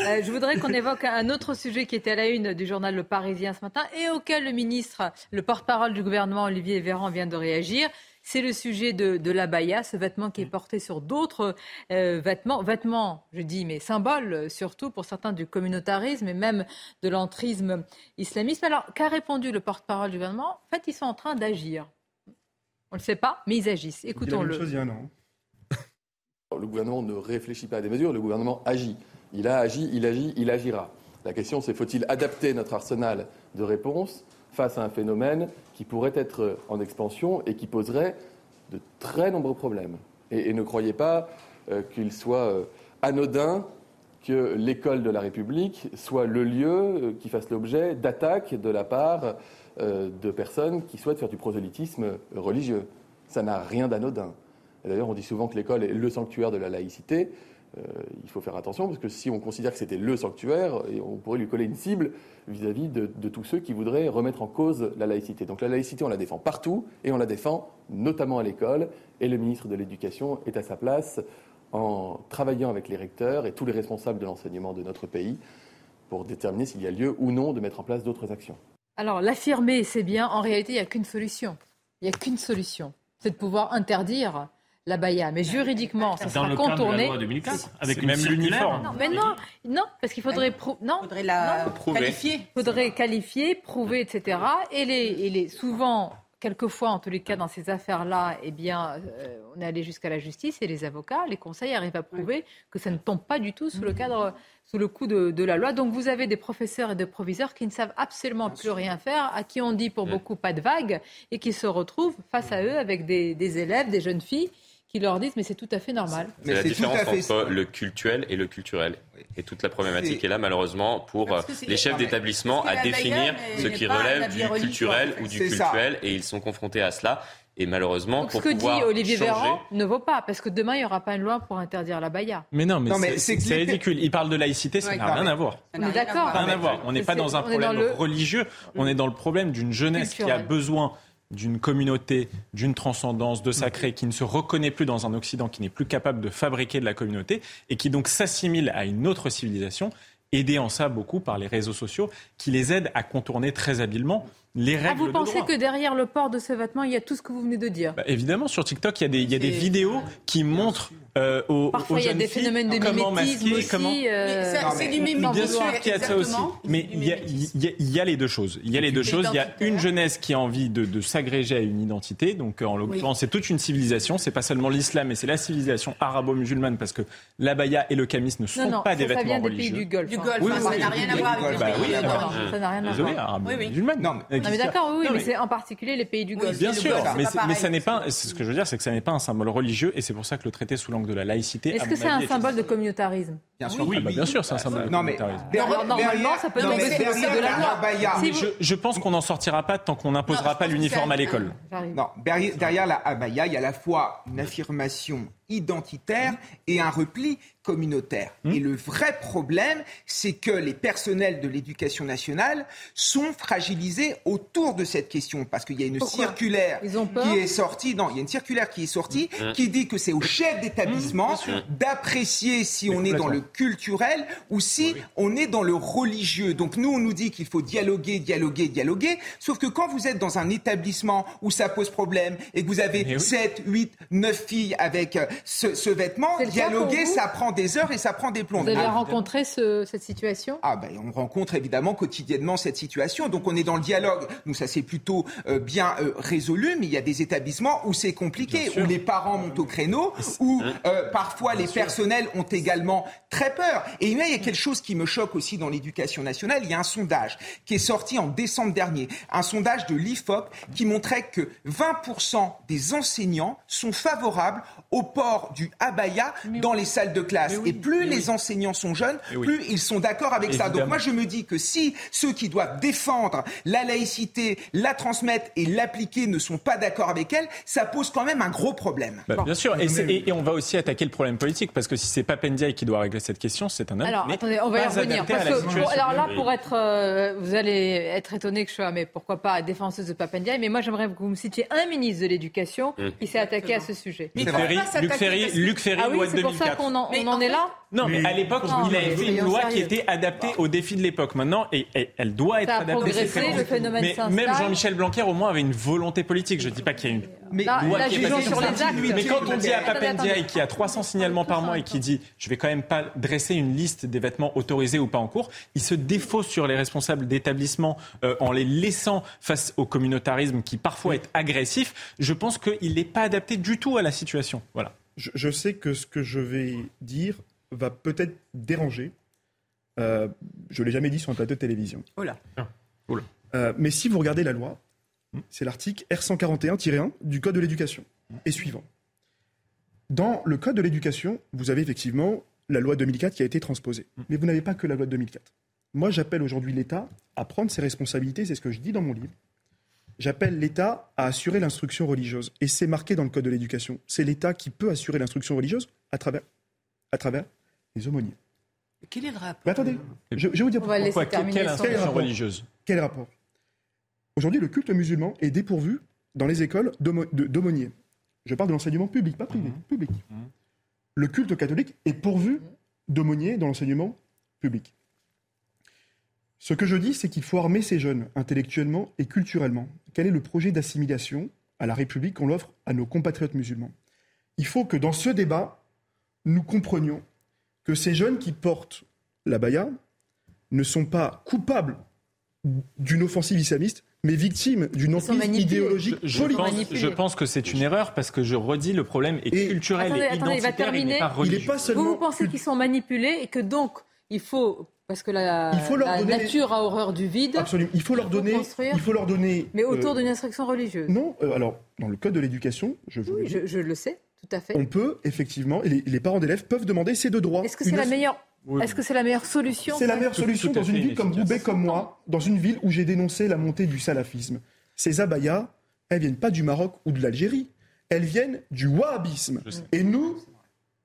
Euh, je voudrais qu'on évoque un autre sujet qui était à la une du journal Le Parisien ce matin et auquel le ministre, le porte-parole du gouvernement, Olivier Véran, vient de réagir. C'est le sujet de, de l'abaya, ce vêtement qui est porté sur d'autres euh, vêtements. Vêtements, je dis, mais symbole euh, surtout pour certains du communautarisme et même de l'entrisme islamiste. Alors, qu'a répondu le porte-parole du gouvernement? En fait, ils sont en train d'agir. On ne le sait pas, mais ils agissent. Écoutons-le. Le gouvernement ne réfléchit pas à des mesures, le gouvernement agit. Il a agi, il agit, il agira. La question, c'est faut-il adapter notre arsenal de réponses face à un phénomène qui pourrait être en expansion et qui poserait de très nombreux problèmes. Et, ne croyez pas euh, qu'il soit euh, anodin que l'école de la République soit le lieu euh, qui fasse l'objet d'attaques de la part de personnes qui souhaitent faire du prosélytisme religieux. Ça n'a rien d'anodin. D'ailleurs, on dit souvent que l'école est le sanctuaire de la laïcité. Euh, il faut faire attention parce que si on considère que c'était le sanctuaire, et on pourrait lui coller une cible vis-à-vis de, de tous ceux qui voudraient remettre en cause la laïcité. Donc la laïcité, on la défend partout et on la défend notamment à l'école. Et le ministre de l'Éducation est à sa place en travaillant avec les recteurs et tous les responsables de l'enseignement de notre pays pour déterminer s'il y a lieu ou non de mettre en place d'autres actions. Alors, l'affirmer, c'est bien. En réalité, il n'y a qu'une solution. Il n'y a qu'une solution. C'est de pouvoir interdire l'abaya. Mais juridiquement, ça Dans sera le cadre de la contourné. loi 2004, avec même l'uniforme. Non, mais non, non, parce qu'il faudrait, non, faudrait la non. Qualifier. faudrait qualifier, prouver, etc. Et les, et les souvent, quelquefois, en tous les cas, dans ces affaires-là, eh bien, euh, on est allé jusqu'à la justice et les avocats, les conseils arrivent à prouver que ça ne tombe pas du tout sous le cadre, sous le coup de, de la loi. Donc, vous avez des professeurs et des proviseurs qui ne savent absolument plus rien faire, à qui on dit pour beaucoup pas de vagues, et qui se retrouvent face à eux avec des, des élèves, des jeunes filles qui leur disent mais c'est tout à fait normal. C'est la différence entre le cultuel et le culturel. Et toute la problématique C'est- est là, malheureusement, pour euh, les chefs d'établissement à définir ce qui relève du culturel ou du ça. culturel, et ils sont confrontés à cela. Et malheureusement, Donc, pour ce que dit pouvoir Olivier changer, Véran ne vaut pas, parce que demain, il n'y aura pas une loi pour interdire la baya. Mais non, mais, Non, mais c'est- c'est c'est que- ridicule. Il parle de laïcité, ça Ouais, n'a rien mais- à voir. On est d'accord. Rien à voir. On n'est pas dans un problème le- religieux, on est dans le problème d'une jeunesse qui a besoin d'une communauté, d'une transcendance, de sacré, qui ne se reconnaît plus dans un Occident, qui n'est plus capable de fabriquer de la communauté, et qui donc s'assimile à une autre civilisation, aidée en ça beaucoup par les réseaux sociaux, qui les aident à contourner très habilement les Ah, règles vous de pensez droit. que derrière le port de ce vêtement, il y a tout ce que vous venez de dire Bah, évidemment, sur TikTok, il y a des, il y a des C'est- vidéos qui montrent euh, aux, Parfois, aux il y a jeunes des filles phénomènes de comment mimétisme masquer, aussi, comment... euh, C'est- du mimétisme. Bien sûr qu'il y a ça aussi. exactement. Mais il y, a, il y a- il y a les deux choses. Il y a les deux choses. Il y a une jeunesse qui a envie de, de s'agréger à une identité. Donc, euh, en l'occurrence, c'est toute une civilisation. C'est pas seulement l'islam, mais c'est la civilisation arabo-musulmane parce que l'abaya et le camis ne sont Non, non, pas des ça, ça vêtements vient des religieux. pays du Golfe. Du hein. Golfe, ça n'a rien à voir avec Nord. Ça n'a rien à Désolé, arabo-musulmane. Non, mais d'accord, oui, Non, mais, mais- c'est en particulier les pays du Golfe. Bien sûr, mais, ça n'est pas. Ce que je veux dire, c'est que ça n'est pas un symbole religieux, et c'est pour ça que le traité sous l'angle de la laïcité. Est-ce que c'est un symbole de communautarisme Bien sûr, oui. bien sûr, c'est un symbole de Non, mais communautarisme. Normalement, ça peut de la loi. je, pense qu'on n'en sortira pas tant qu'on n'imposera pas l'uniforme à l'école. Non, derrière, derrière la abaya, il y a à la fois une affirmation identitaire et un repli communautaire. Et le vrai problème, c'est que les personnels de l'éducation nationale sont fragilisés autour de cette question parce qu'il y a une Pourquoi? circulaire qui est sortie. Non, il y a une circulaire qui est sortie Mmh. qui dit que c'est au chef d'établissement d'apprécier si on est dans le culturel ou si on est dans le religieux. Donc nous, on nous dit qu'il faut dialoguer, dialoguer, dialoguer. Sauf que quand vous êtes dans un établissement où ça pose problème et que vous avez 7, 8, 9 filles avec euh, ce, ce vêtement, dialoguer, ça prend des heures et ça prend des plombs. Vous avez Ah, rencontré ce- cette situation? Ah ben, on rencontre évidemment quotidiennement cette situation. Donc on est dans le dialogue. Nous, ça s'est plutôt euh, bien euh, résolu, mais il y a des établissements où c'est compliqué, où les parents montent au créneau, où euh, parfois les personnels ont également très peur. Et là, il y a quelque chose qui me choque aussi dans l'éducation nationale. Il y a un sondage qui est sorti en décembre dernier, un sondage de l'IFOP qui montrait que 20% des enseignants sont favorables au port du abaya dans les salles de classe. Et plus les enseignants sont jeunes, Mais oui. plus ils sont d'accord avec ça. Donc Évidemment. moi je me dis que si ceux qui doivent défendre la laïcité, la transmettre et l'appliquer ne sont pas d'accord avec elle, ça pose quand même un gros problème. Bah, Bien sûr, et, et- et on va aussi attaquer le problème politique, parce que si c'est pas Pendiaï qui doit régler cette question, c'est un homme. Alors, mais attendez, on va y pas revenir. Parce que, situation. alors là, pour être, euh, vous allez être étonné que je sois, mais pourquoi pas, défenseuse de Papendiaï, mais moi j'aimerais que vous me citiez un ministre de l'Éducation Mmh. qui s'est attaqué à ce sujet. Luc Ferry, Luc Ferry, Luc Ferry, ah oui, loi de c'est pour ça 2004. qu'on en, on en est là Non, mais à l'époque, Non, il avait mais fait une loi qui était adaptée aux défis de l'époque. Maintenant, et, et elle doit être Ça a adaptée. progressé, le phénomène Mais même Jean-Michel Blanquer, au moins, avait une volonté politique. Je dis pas qu'il y a une Mais Là, loi là, qui est sur les ça. actes. Mais quand on dit à attendez. qui a 300 signalements par mois et qui dit je vais quand même pas dresser une liste des vêtements autorisés ou pas en cours, il se défausse sur les responsables d'établissements euh, en les laissant face au communautarisme qui parfois est agressif. Je pense qu'il n'est pas adapté du tout à la situation. Voilà. Je, je sais que ce que je vais dire va peut-être déranger. Euh, je ne l'ai jamais dit sur un plateau de télévision. Oh là. Euh, mais si vous regardez la loi, c'est l'article R141-1 du Code de l'éducation et suivant. Dans le Code de l'éducation, vous avez effectivement la loi 2004 qui a été transposée. Mais vous n'avez pas que la loi de 2004. Moi, j'appelle aujourd'hui l'État à prendre ses responsabilités, c'est ce que je dis dans mon livre. J'appelle l'État à assurer l'instruction religieuse. Et c'est marqué dans le Code de l'éducation. C'est l'État qui peut assurer l'instruction religieuse à travers, à travers les aumôniers. Quel est le rapport Mais attendez, je, je vais vous dire pourquoi? Quelle instruction rapport religieuse? Quel rapport Aujourd'hui, le culte musulman est dépourvu dans les écoles d'aumôniers. Je parle de l'enseignement public, pas privé, public. Le culte catholique est pourvu d'aumôniers dans l'enseignement public. Ce que je dis, c'est qu'il faut armer ces jeunes intellectuellement et culturellement. Quel est le projet d'assimilation à la République qu'on offre à nos compatriotes musulmans? Il faut que dans ce débat, nous comprenions que ces jeunes qui portent la baya ne sont pas coupables d'une offensive islamiste, mais victimes d'une emprise idéologique je, politique. Pense, je pense que c'est une erreur parce que je redis le problème est Et- culturel Attendez, et attendez, il va identitaire, terminer. n'est pas religieux. Vous, vous pensez qu'ils sont manipulés et que donc il faut parce que la, Il faut leur la donner- nature a horreur du vide. Absolument. Il faut leur donner. construire. Il faut leur donner. Mais autour euh, d'une instruction religieuse. Non, euh, alors dans le code de l'éducation, je vous le Oui, dis, je, je le sais, tout à fait. on peut effectivement, et les, les parents d'élèves peuvent demander ces deux droits. Est-ce que c'est la meilleure Oui. Est-ce que c'est la meilleure solution C'est la meilleure Tout- solution dans une ville comme. Roubaix, comme moi, dans une ville où j'ai dénoncé la montée du salafisme. Ces abayas, elles viennent pas du Maroc ou de l'Algérie, elles viennent du wahhabisme. Et nous,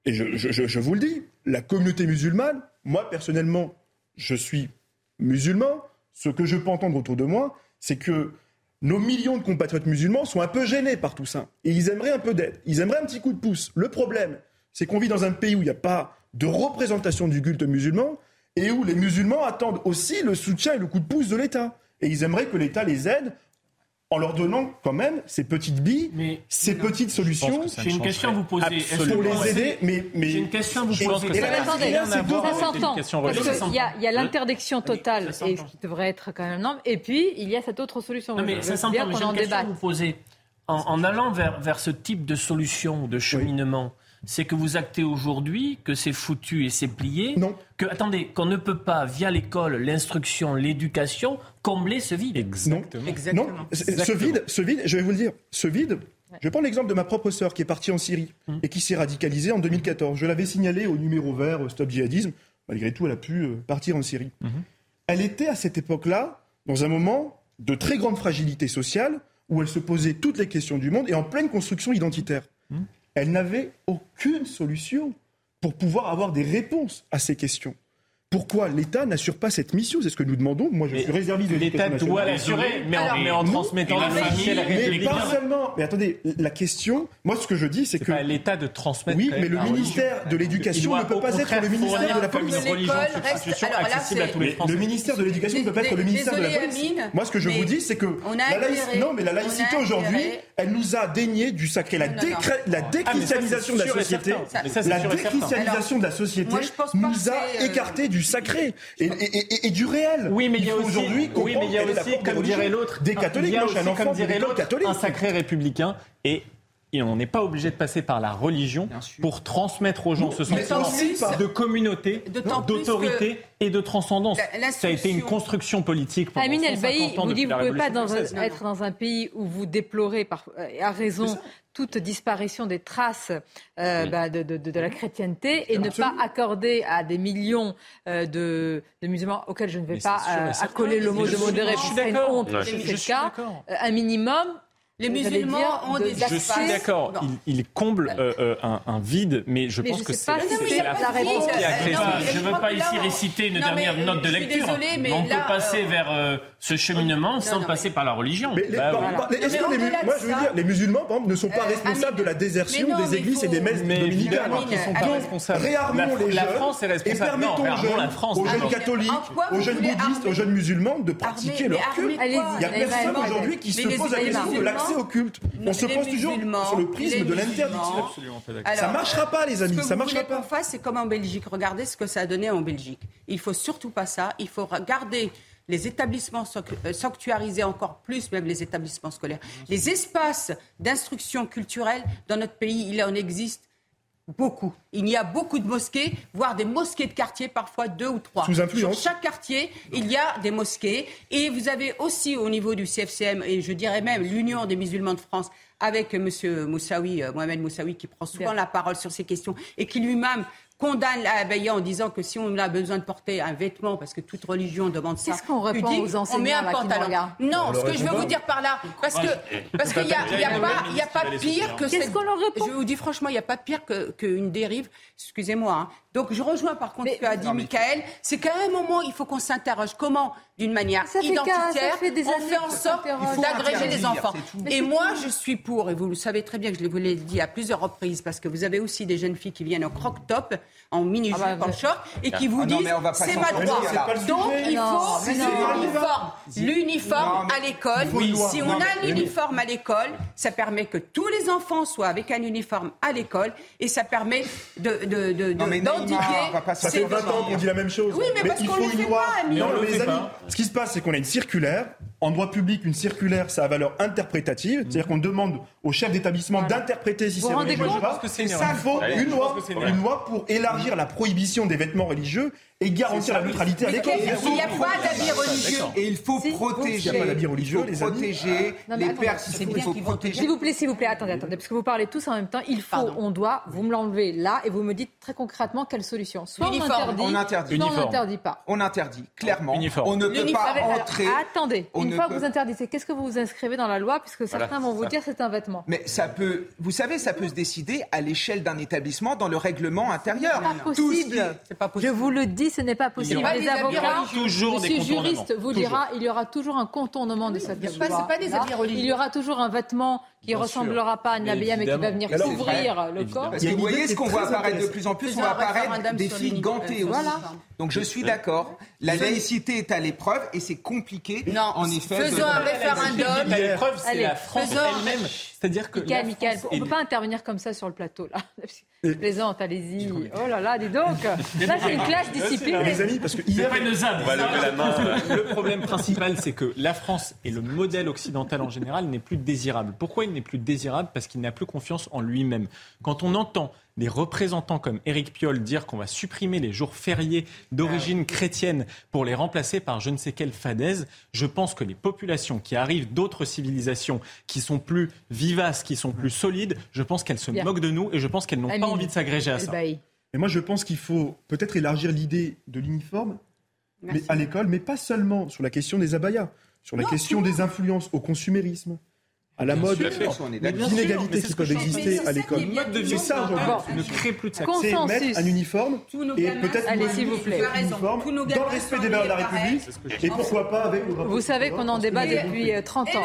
et je, je- je- je vous le dis, la communauté musulmane, moi personnellement, je suis musulman. Ce que je peux entendre autour de moi, c'est que nos millions de compatriotes musulmans sont un peu gênés par tout ça. Et ils aimeraient un peu d'aide. Ils aimeraient un petit coup de pouce. Le problème, c'est qu'on vit dans un pays où il n'y a pas de représentation du culte musulman et où les musulmans attendent aussi le soutien et le coup de pouce de l'État. Et ils aimeraient que l'État les aide en leur donnant quand même ces petites billes, ces petites solutions. J'ai une question à vous poser. Pour vous les aider, mais, mais J'ai une question à vous poser. que attendez, ça s'entend. il y a l'interdiction totale, et qui devrait être quand même norme, et puis il y a cette autre solution. Non, mais ça s'entend, mais j'ai en une question à vous poser. En, en allant vers, vers ce type de solution, de cheminement, c'est que vous actez aujourd'hui que c'est foutu et c'est plié Non. Que, attendez, qu'on ne peut pas, via l'école, l'instruction, l'éducation, combler ce vide. Exactement. Non, ce vide, ce vide, je vais vous le dire, ce vide, je vais prendre l'exemple de ma propre sœur qui est partie en Syrie Hum. et qui s'est radicalisée en 2014. Je l'avais signalé au numéro vert euh, Stop Djihadisme. Malgré tout, elle a pu euh, partir en Syrie. Elle était à cette époque-là dans un moment de très grande fragilité sociale où elle se posait toutes les questions du monde et en pleine construction identitaire. Elle n'avait aucune solution pour pouvoir avoir des réponses à ces questions. Pourquoi l'État n'assure pas cette mission C'est ce que nous demandons. Moi, je suis réserviste de L'État doit l'assurer, mais en, mais transmettant mais la famille, Mais républicain. pas seulement. Mais attendez, la question, moi, ce que je dis, c'est que. l'État de transmettre. Oui, mais le la ministère de l'éducation ne peut pas être le ministère de la police. Mais le ministère de l'éducation ne peut pas être le ministère de la police. Moi, ce que je mais vous dis, c'est que la non, mais la laïcité aujourd'hui, elle nous a dénié du sacré. La, la mais déchristianisation de la société. Mais la déchristianisation de la société nous a euh, écarté du sacré et, et- et- et du réel. Oui, mais il y a aussi, aujourd'hui oui, mais il y a aussi, comme dirait l'autre, des catholiques. un aussi, comme dirait l'autre, un sacré républicain et et on n'est pas obligé de passer par la religion pour transmettre aux gens ce sentiment de communauté, d'autorité et de transcendance. La- Ça a été une construction politique pendant Amine 150 Elbaï ans vous depuis dit vous la ne pouvez pas dans un- être dans un pays où vous déplorez, par, euh, à raison, toute disparition des traces euh, Oui. bah, de, de- de- de la chrétienté et ne Absolument. pas accorder à des millions euh, de, de musulmans auxquels je ne vais Mais pas euh, accoler le mot de modéré, je suis d'accord. un minimum. Les musulmans dire, ont de- des d'accès- Je suis d'accord, Non. il, il comble euh, euh, un, un vide, mais je Mais pense je que c'est la, réponse. qui a créé ça. je ne veux pas ici réciter une Non, dernière mais, note de lecture. désolée, mais on là, peut passer euh, vers ce cheminement sans non, passer par la religion. Mais les, Bah oui. moi, je veux dire, musulmans, par exemple, ne sont pas responsables de la désertion des églises et des messes qu'ils ne sont pas responsables. Réarmons La, les la jeunes France est et responsable. Non, permettons aux jeunes, catholiques, aux jeunes bouddhistes, aux jeunes musulmans de pratiquer leur culte. Il n'y a personne aujourd'hui qui se pose la question de l'accès au culte. On se pose toujours sur le prisme de l'interdiction. Ça marchera pas, les amis, Ce que ça vous marchera qu'on pas. fasse, c'est comme en Belgique. Regardez ce que ça a donné en Belgique. Il faut surtout pas ça. Il faut garder les établissements euh, sanctuarisés encore plus, même les établissements scolaires. Les espaces d'instruction culturelle dans notre pays, il en existe beaucoup. Il y a beaucoup de mosquées, voire des mosquées de quartier, parfois deux ou trois. Sous influence. Sur chaque quartier, il y a des mosquées. Et vous avez aussi au niveau du CFCM, et je dirais même l'Union des musulmans de France, avec M. Moussaoui, euh, Mohamed Moussaoui, qui prend souvent Bien. la parole sur ces questions et qui lui-même condamne la abaya en disant que si on a besoin de porter un vêtement, parce que toute religion demande ça, Qu'est-ce qu'on répond pudique, aux on met un pantalon. Non, On ce que je veux vous dire par là, parce que parce qu'il n'y a, il y a pas, il y a pas pire que Qu'est-ce cette- qu'on leur répond Je vous dis franchement, il n'y a pas pire que- qu'une dérive. Excusez-moi. Donc je rejoins par contre Mais- ce que a dit Michael. C'est qu'à un moment, il faut qu'on s'interroge. Comment d'une manière Ça identitaire, qu'un- ça fait des on fait en sorte d'agréger les enfants. Et moi, tout. je suis pour, et vous le savez très bien que je vous l'ai dit à plusieurs reprises, parce que vous avez aussi des jeunes filles qui viennent en croc-top, en mini-jupe, Ah bah, en vous- short, et qui vous Ah non, disent c'est ma droit. Donc, il faut l'uniforme. L'uniforme à l'école. Si on a l'uniforme à l'école, ça permet que tous les enfants soient avec un uniforme à l'école, et ça permet de, mais Ça fait 20 ans qu'on dit la même chose. Oui, mais parce il qu'on faut le une fait loi. pas, Amir. Non, On le mais fait les amis, pas. ce qui se passe, c'est qu'on a une circulaire. En droit public, une circulaire, ça a valeur interprétative. C'est-à-dire qu'on demande au chef d'établissement d'interpréter si c'est religieux ou pas. Et ça, il faut Allez, une je loi, pense que c'est une loi pour élargir la prohibition des vêtements religieux et garantir la neutralité à l'école. il n'y a, pas d'habits religieux. Et il faut protéger, il y a pas d'habits religieux, faut les protéger les pères. c'est bien faut vont te protéger. S'il vous plaît, s'il vous plaît, attendez, attendez, parce que vous parlez tous en même temps. Il faut, Pardon. on doit, vous me l'enlevez là et vous me dites très concrètement quelle solution. Soit on interdit, on interdit. soit on n'interdit pas. On interdit, clairement. Uniforme. On ne peut pas entrer. attendez, on une ne fois que vous interdisez, qu'est-ce que vous vous inscrivez dans la loi Puisque Voilà, certains vont vous ça. dire c'est un vêtement. Mais ça peut, vous savez, ça peut se décider à l'échelle d'un établissement dans le règlement intérieur. pas ce qui- possible. Pas Je vous le dis, ce n'est pas possible. aura Les des habits avocats. Toujours des Monsieur contournements. juriste vous Toujours. dira, il y aura toujours un contournement de cette y loi. pas- c'est pas des habits religieux. Il y aura toujours un vêtement qui Bien ressemblera pas à une Mais qui va venir évidemment. couvrir Alors, le évidemment. corps. Parce que vous voyez ce qu'on voit apparaître de plus en plus, on un apparaître des filles gantées euh, aussi. voilà. Donc je suis d'accord, la laïcité est à l'épreuve et c'est compliqué, Non, en effet. de- faisons un référendum. L'épreuve, c'est Allez, la France faisons- elle-même. C'est-à-dire que. Michael, Michael, on ne peut pas intervenir comme ça sur le plateau, là. Je plaisante, allez-y. Oh là là, dis donc. Ça, c'est une classe discipline. Les amis, parce que C'est hier, pas une ZAD. On va lever la main. Le problème principal, c'est que la France et le modèle occidental en général n'est plus désirable. Pourquoi il n'est plus désirable? Parce qu'il n'a plus confiance en lui-même. Quand on entend des représentants comme Éric Piolle dire qu'on va supprimer les jours fériés d'origine chrétienne pour les remplacer par je ne sais quelle fadaise, je pense que les populations qui arrivent d'autres civilisations, qui sont plus vivaces, qui sont plus solides, je pense qu'elles se Bien. moquent de nous et je pense qu'elles n'ont pas envie de s'agréger à elle ça. Et moi, je pense qu'il faut peut-être élargir l'idée de l'uniforme mais à l'école, mais pas seulement sur la question des abayas, sur la question des influences au consumérisme, à la mode, les inégalités c'est qui ce que peuvent exister à l'école. C'est ça, dans- aujourd'hui. ne crée plus de ça. C'est mettre un uniforme et peut-être Allez, un s'il vous plaît. Uniforme dans le respect des valeurs de la. République et pourquoi pas avec le drapeau. Vous savez qu'on en débat depuis euh, 30 Et ans.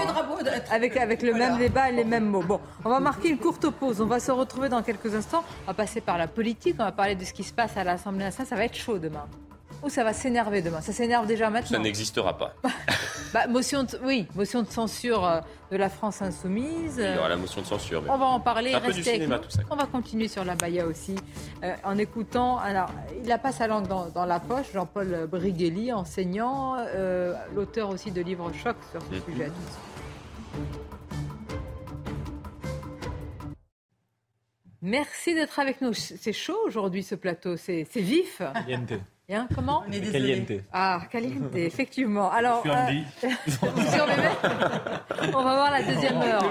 Avec, avec le même débat et les mêmes mots. Bon, on va marquer une courte pause. On va se retrouver dans quelques instants. On va passer par la politique. On va parler de ce qui se passe à l'Assemblée nationale. Ça va être chaud demain. Ou ça va s'énerver demain. Ça s'énerve déjà Ça maintenant. n'existera pas. Bah, motion de, oui, motion de censure euh, de la France insoumise. Il y aura la motion de censure. mais- On va en parler. Un peu du avec cinéma, nous. tout ça. On va continuer sur la Baïa aussi, euh, en écoutant. Alors, il a pas sa langue dans, dans la poche. Jean-Paul Briguelli, enseignant, euh, l'auteur aussi de livres choc sur ce Mhm. sujet. À. Merci d'être avec nous. C'est chaud aujourd'hui ce plateau, c'est c'est vif. Hein, comment On est désolé. Caliente. Ah, caliente, effectivement. Alors, euh, on va voir la deuxième heure.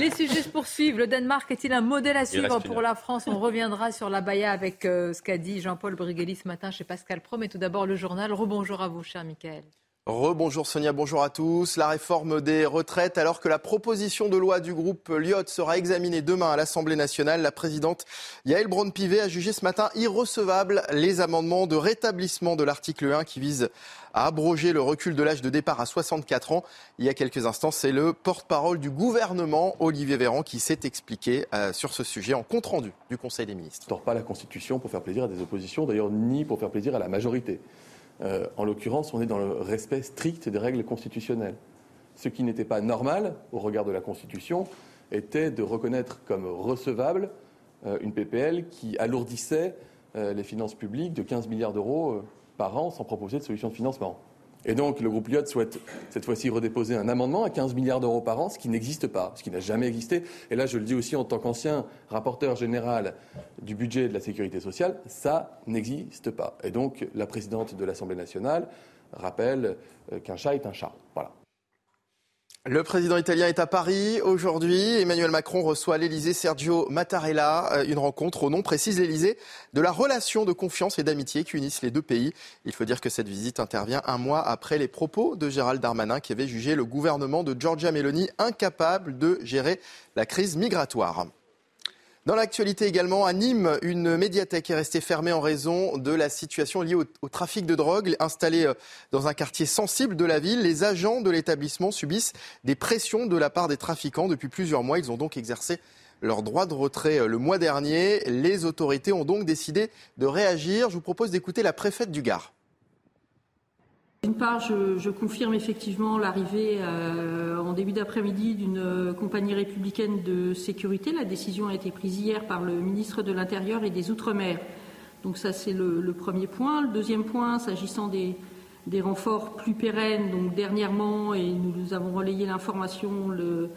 Les sujets se poursuivent. Le Danemark est-il un modèle à suivre pour la France On reviendra sur la Baïa avec euh, ce qu'a dit Jean-Paul Briguelli ce matin chez Pascal Pro. Mais tout d'abord, le journal. Rebonjour à vous, cher Michael. Rebonjour Sonia, bonjour à tous. La réforme des retraites, alors que la proposition de loi du groupe Lyot sera examinée demain à l'Assemblée nationale, la présidente Yael Braun-Pivet a jugé ce matin irrecevable les amendements de rétablissement de l'article 1 qui vise à abroger le recul de l'âge de départ à 64 ans. Il y a quelques instants, c'est le porte-parole du gouvernement, Olivier Véran, qui s'est expliqué euh, sur ce sujet en compte-rendu du Conseil des ministres. ne tord pas la Constitution pour faire plaisir à des oppositions, d'ailleurs ni pour faire plaisir à la majorité. Euh, en l'occurrence, on est dans le respect strict des règles constitutionnelles. Ce qui n'était pas normal au regard de la Constitution était de reconnaître comme recevable euh, une PPL qui alourdissait euh, les finances publiques de 15 milliards d'euros par an sans proposer de solution de financement. Et donc, le groupe Lyot souhaite cette fois-ci redéposer un amendement à 15 milliards d'euros par an, ce qui n'existe pas, ce qui n'a jamais existé. Et là, je le dis aussi en tant qu'ancien rapporteur général du budget de la sécurité sociale, ça n'existe pas. Et donc, la présidente de l'Assemblée nationale rappelle euh, qu'un chat est un chat. Voilà. Le président italien est à Paris aujourd'hui. Emmanuel Macron reçoit à l'Elysée Sergio Mattarella. Euh, Une rencontre au nom, précise l'Elysée, de la relation de confiance et d'amitié qui unissent les deux pays. Il faut dire que cette visite intervient un mois après les propos de Gérald Darmanin qui avait jugé le gouvernement de Giorgia Meloni incapable de gérer la crise migratoire. Dans l'actualité également, à Nîmes, une médiathèque est restée fermée en raison de la situation liée au, trafic de drogue. Installée euh, dans un quartier sensible de la ville, les agents de l'établissement subissent des pressions de la part des trafiquants depuis plusieurs mois. Ils ont donc exercé leur droit de retrait euh, le mois dernier. Les autorités ont donc décidé de réagir. Je vous propose d'écouter la préfète du Gard. D'une part, je, confirme effectivement l'arrivée euh, en début d'après-midi d'une euh, compagnie républicaine de sécurité. La décision a été prise hier par le ministre de l'Intérieur et des Outre-mer. Donc ça, c'est le, premier point. Le deuxième point, s'agissant des, renforts plus pérennes, donc dernièrement, et nous avons relayé l'information, le,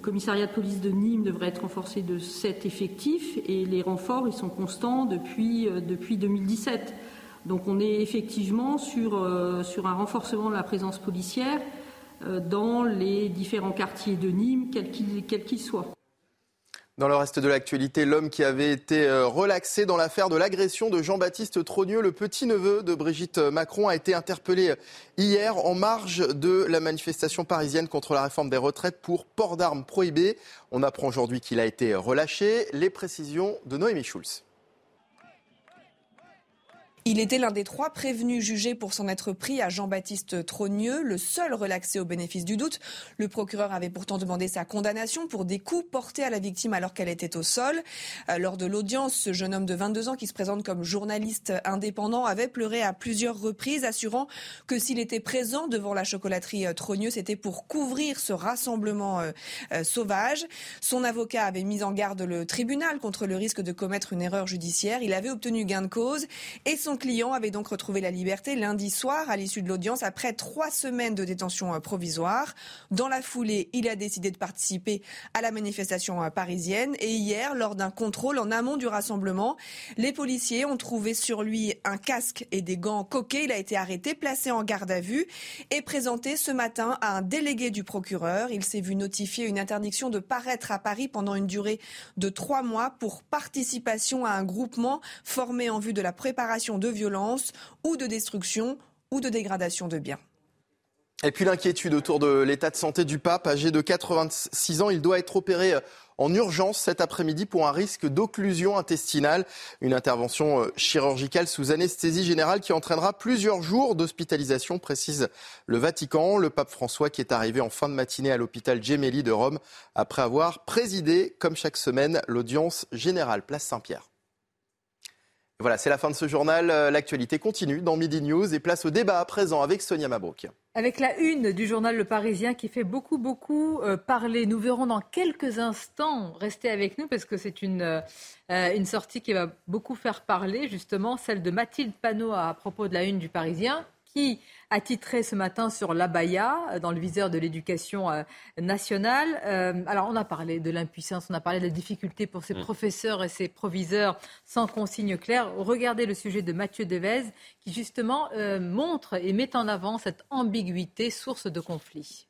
commissariat de police de Nîmes devrait être renforcé de 7 effectifs et les renforts, ils sont constants depuis, euh, depuis 2017. Donc on est effectivement euh, sur, un renforcement de la présence policière euh, dans les différents quartiers de Nîmes, quels qu'ils soient. Dans le reste de l'actualité, l'homme qui avait été euh, relaxé dans l'affaire de l'agression de Jean-Baptiste Trogneux, le petit-neveu de Brigitte Macron, a été interpellé hier en marge de la manifestation parisienne contre la réforme des retraites pour port d'armes prohibé. On apprend aujourd'hui qu'il a été relâché. Les précisions de Noémie Schulz. Il était l'un des trois prévenus jugés pour s'en être pris à Jean-Baptiste Trogneux, le seul relaxé au bénéfice du doute. Le procureur avait pourtant demandé sa condamnation pour des coups portés à la victime alors qu'elle était au sol. Euh, lors de l'audience, ce jeune homme de 22 ans qui se présente comme journaliste indépendant avait pleuré à plusieurs reprises, assurant que s'il était présent devant la chocolaterie euh, Trogneux, c'était pour couvrir ce rassemblement euh, sauvage. Son avocat avait mis en garde le tribunal contre le risque de commettre une erreur judiciaire. Il avait obtenu gain de cause et son client avait donc retrouvé la liberté lundi soir à l'issue de l'audience après trois semaines de détention euh, provisoire. Dans la foulée, il a décidé de participer à la manifestation euh, parisienne et hier, lors d'un contrôle en amont du rassemblement, les policiers ont trouvé sur lui un casque et des gants coquets. Il a été arrêté, placé en garde à vue et présenté ce matin à un délégué du procureur. Il s'est vu notifier une interdiction de paraître à Paris pendant une durée de trois mois pour participation à un groupement formé en vue de la préparation de de violence ou de destruction ou de dégradation de biens. Et puis l'inquiétude autour de l'état de santé du pape, âgé de 86 ans, il doit être opéré euh, en urgence cet après-midi pour un risque d'occlusion intestinale, une intervention euh, chirurgicale sous anesthésie générale qui entraînera plusieurs jours d'hospitalisation, précise le Vatican. Le pape François qui est arrivé en fin de matinée à l'hôpital Gemelli de Rome après avoir présidé, comme chaque semaine, l'audience générale place Saint-Pierre. Voilà, c'est la fin de ce journal. Euh, l'actualité continue dans Midi News et place au débat présent avec Sonia Mabrouk. Avec la une du journal Le Parisien qui fait beaucoup, beaucoup euh, parler. Nous verrons dans quelques instants, restez avec nous parce que c'est une, euh, une sortie qui va beaucoup faire parler, justement, celle de Mathilde Panot à propos de la une du Parisien qui a titré ce matin sur l'abaya euh, dans le viseur de l'éducation euh, nationale. Euh, alors on a parlé de l'impuissance, on a parlé de la difficulté pour ces mm. professeurs et ces proviseurs sans consigne claire. Regardez le sujet de Mathieu Devez qui justement montre et met en avant cette ambiguïté source de conflit.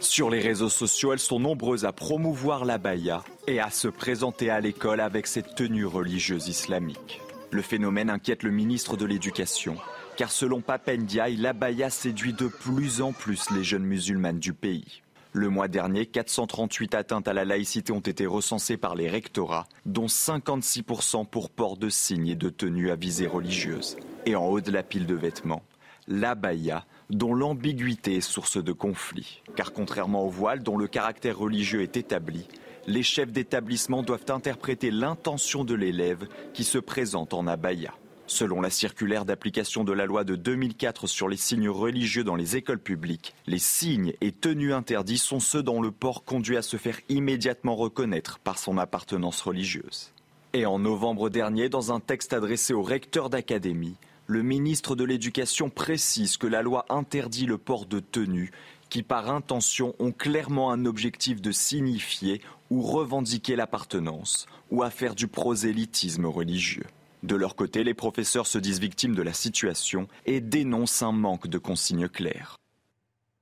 Sur les réseaux sociaux, elles sont nombreuses à promouvoir l'abaya et à se présenter à l'école avec cette tenue religieuse islamique. Le phénomène inquiète le ministre de l'Éducation car selon Papendiaï, l'abaya séduit de plus en plus les jeunes musulmanes du pays. Le mois dernier, 438 atteintes à la laïcité ont été recensées par les rectorats, dont 56% pour port de signes et de tenues à visée religieuse. Et en haut de la pile de vêtements, l'abaya, dont l'ambiguïté est source de conflit. Car contrairement au voile, dont le caractère religieux est établi, les chefs d'établissement doivent interpréter l'intention de l'élève qui se présente en abaya. Selon la circulaire d'application de la loi de 2004 sur les signes religieux dans les écoles publiques, les signes et tenues interdits sont ceux dont le port conduit à se faire immédiatement reconnaître par son appartenance religieuse. Et en novembre dernier, dans un texte adressé au recteur d'académie, le ministre de l'Éducation précise que la loi interdit le port de tenues qui, par intention, ont clairement un objectif de signifier ou revendiquer l'appartenance ou à faire du prosélytisme religieux. De leur côté, les professeurs se disent victimes de la situation et dénoncent un manque de consignes claires.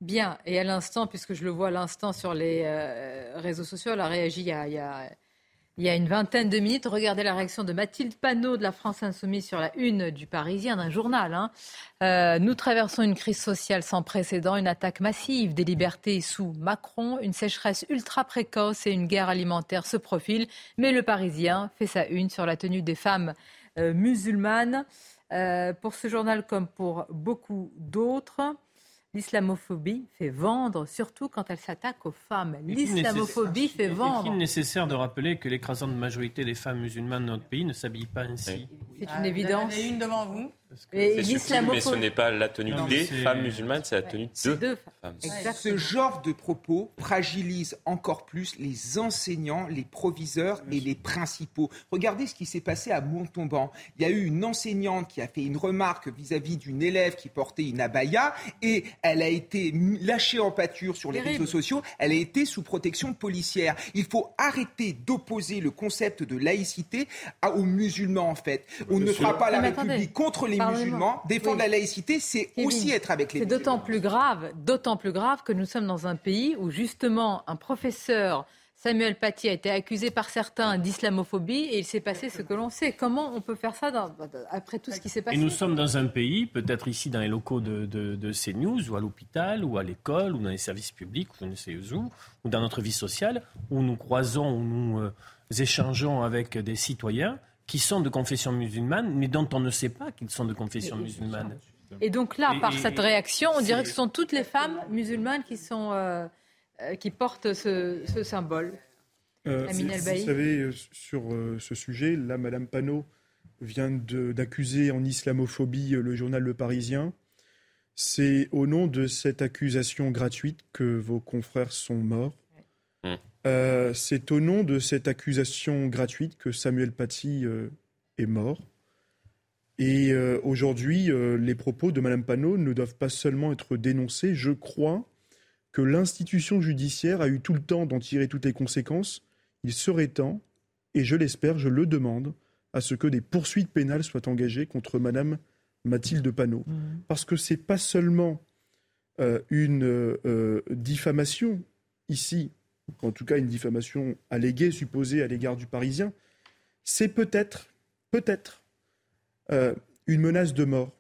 Bien, et à l'instant, puisque je le vois à l'instant sur les euh, réseaux sociaux, elle a réagi il y a, Il y a une vingtaine de minutes, regardez la réaction de Mathilde Panot de la France Insoumise sur la une du Parisien, d'un journal. Hein. Euh, nous traversons une crise sociale sans précédent, une attaque massive des libertés sous Macron, une sécheresse ultra précoce et une guerre alimentaire se profilent. Mais le Parisien fait sa une sur la tenue des femmes euh, musulmanes. Euh, pour ce journal comme pour beaucoup d'autres, L'islamophobie fait vendre, surtout quand elle s'attaque aux femmes. L'islamophobie fait vendre. Est-il nécessaire de rappeler que l'écrasante majorité des femmes musulmanes de notre pays ne s'habillent pas ainsi C'est une évidence. Vous en avez une devant vous mais ce n'est pas la tenue des femmes musulmanes, c'est la tenue de femmes. Ce genre de propos fragilise encore plus les enseignants, les proviseurs et les principaux. Regardez ce qui s'est passé à Montauban. Il y a eu une enseignante qui a fait une remarque vis-à-vis d'une élève qui portait une abaya et elle a été lâchée en pâture sur les réseaux sociaux. Elle a été sous protection policière. Il faut arrêter d'opposer le concept de laïcité aux musulmans en fait. On ne fera pas la République contre les musulmans. Défendre la laïcité, c'est aussi être avec les C'est d'autant plus grave, d'autant plus grave que nous sommes dans un pays où justement un professeur Samuel Paty a été accusé par certains d'islamophobie et il s'est passé ce que l'on sait. Comment on peut faire ça après tout ce qui s'est passé? Et nous sommes dans un pays, peut-être ici dans les locaux de, de, CNews, ou à l'hôpital, ou à l'école, ou dans les services publics, ou je ne sais où, ou dans notre vie sociale, où nous croisons, où nous euh, échangeons avec des citoyens qui sont de confession musulmane, mais dont on ne sait pas qu'ils sont de confession musulmane. Et donc là, par cette réaction, on dirait que ce sont toutes les femmes musulmanes qui, sont, euh, euh, qui portent ce, symbole. Euh, vous savez, sur ce sujet, là, Madame Panot vient d'accuser en islamophobie le journal Le Parisien. C'est au nom de cette accusation gratuite que vos confrères sont morts. Mmh. Euh, c'est au nom de cette accusation gratuite que Samuel Paty euh, est mort. Et euh, aujourd'hui, les propos de Mme Panot ne doivent pas seulement être dénoncés. Je crois que l'institution judiciaire a eu tout le temps d'en tirer toutes les conséquences. Il serait temps, et je l'espère, je le demande, à ce que des poursuites pénales soient engagées contre Mme Mathilde Panot. Mmh. Parce que ce n'est pas seulement une diffamation ici en tout cas une diffamation alléguée, supposée à l'égard du Parisien, c'est peut-être, peut-être, euh, une menace de mort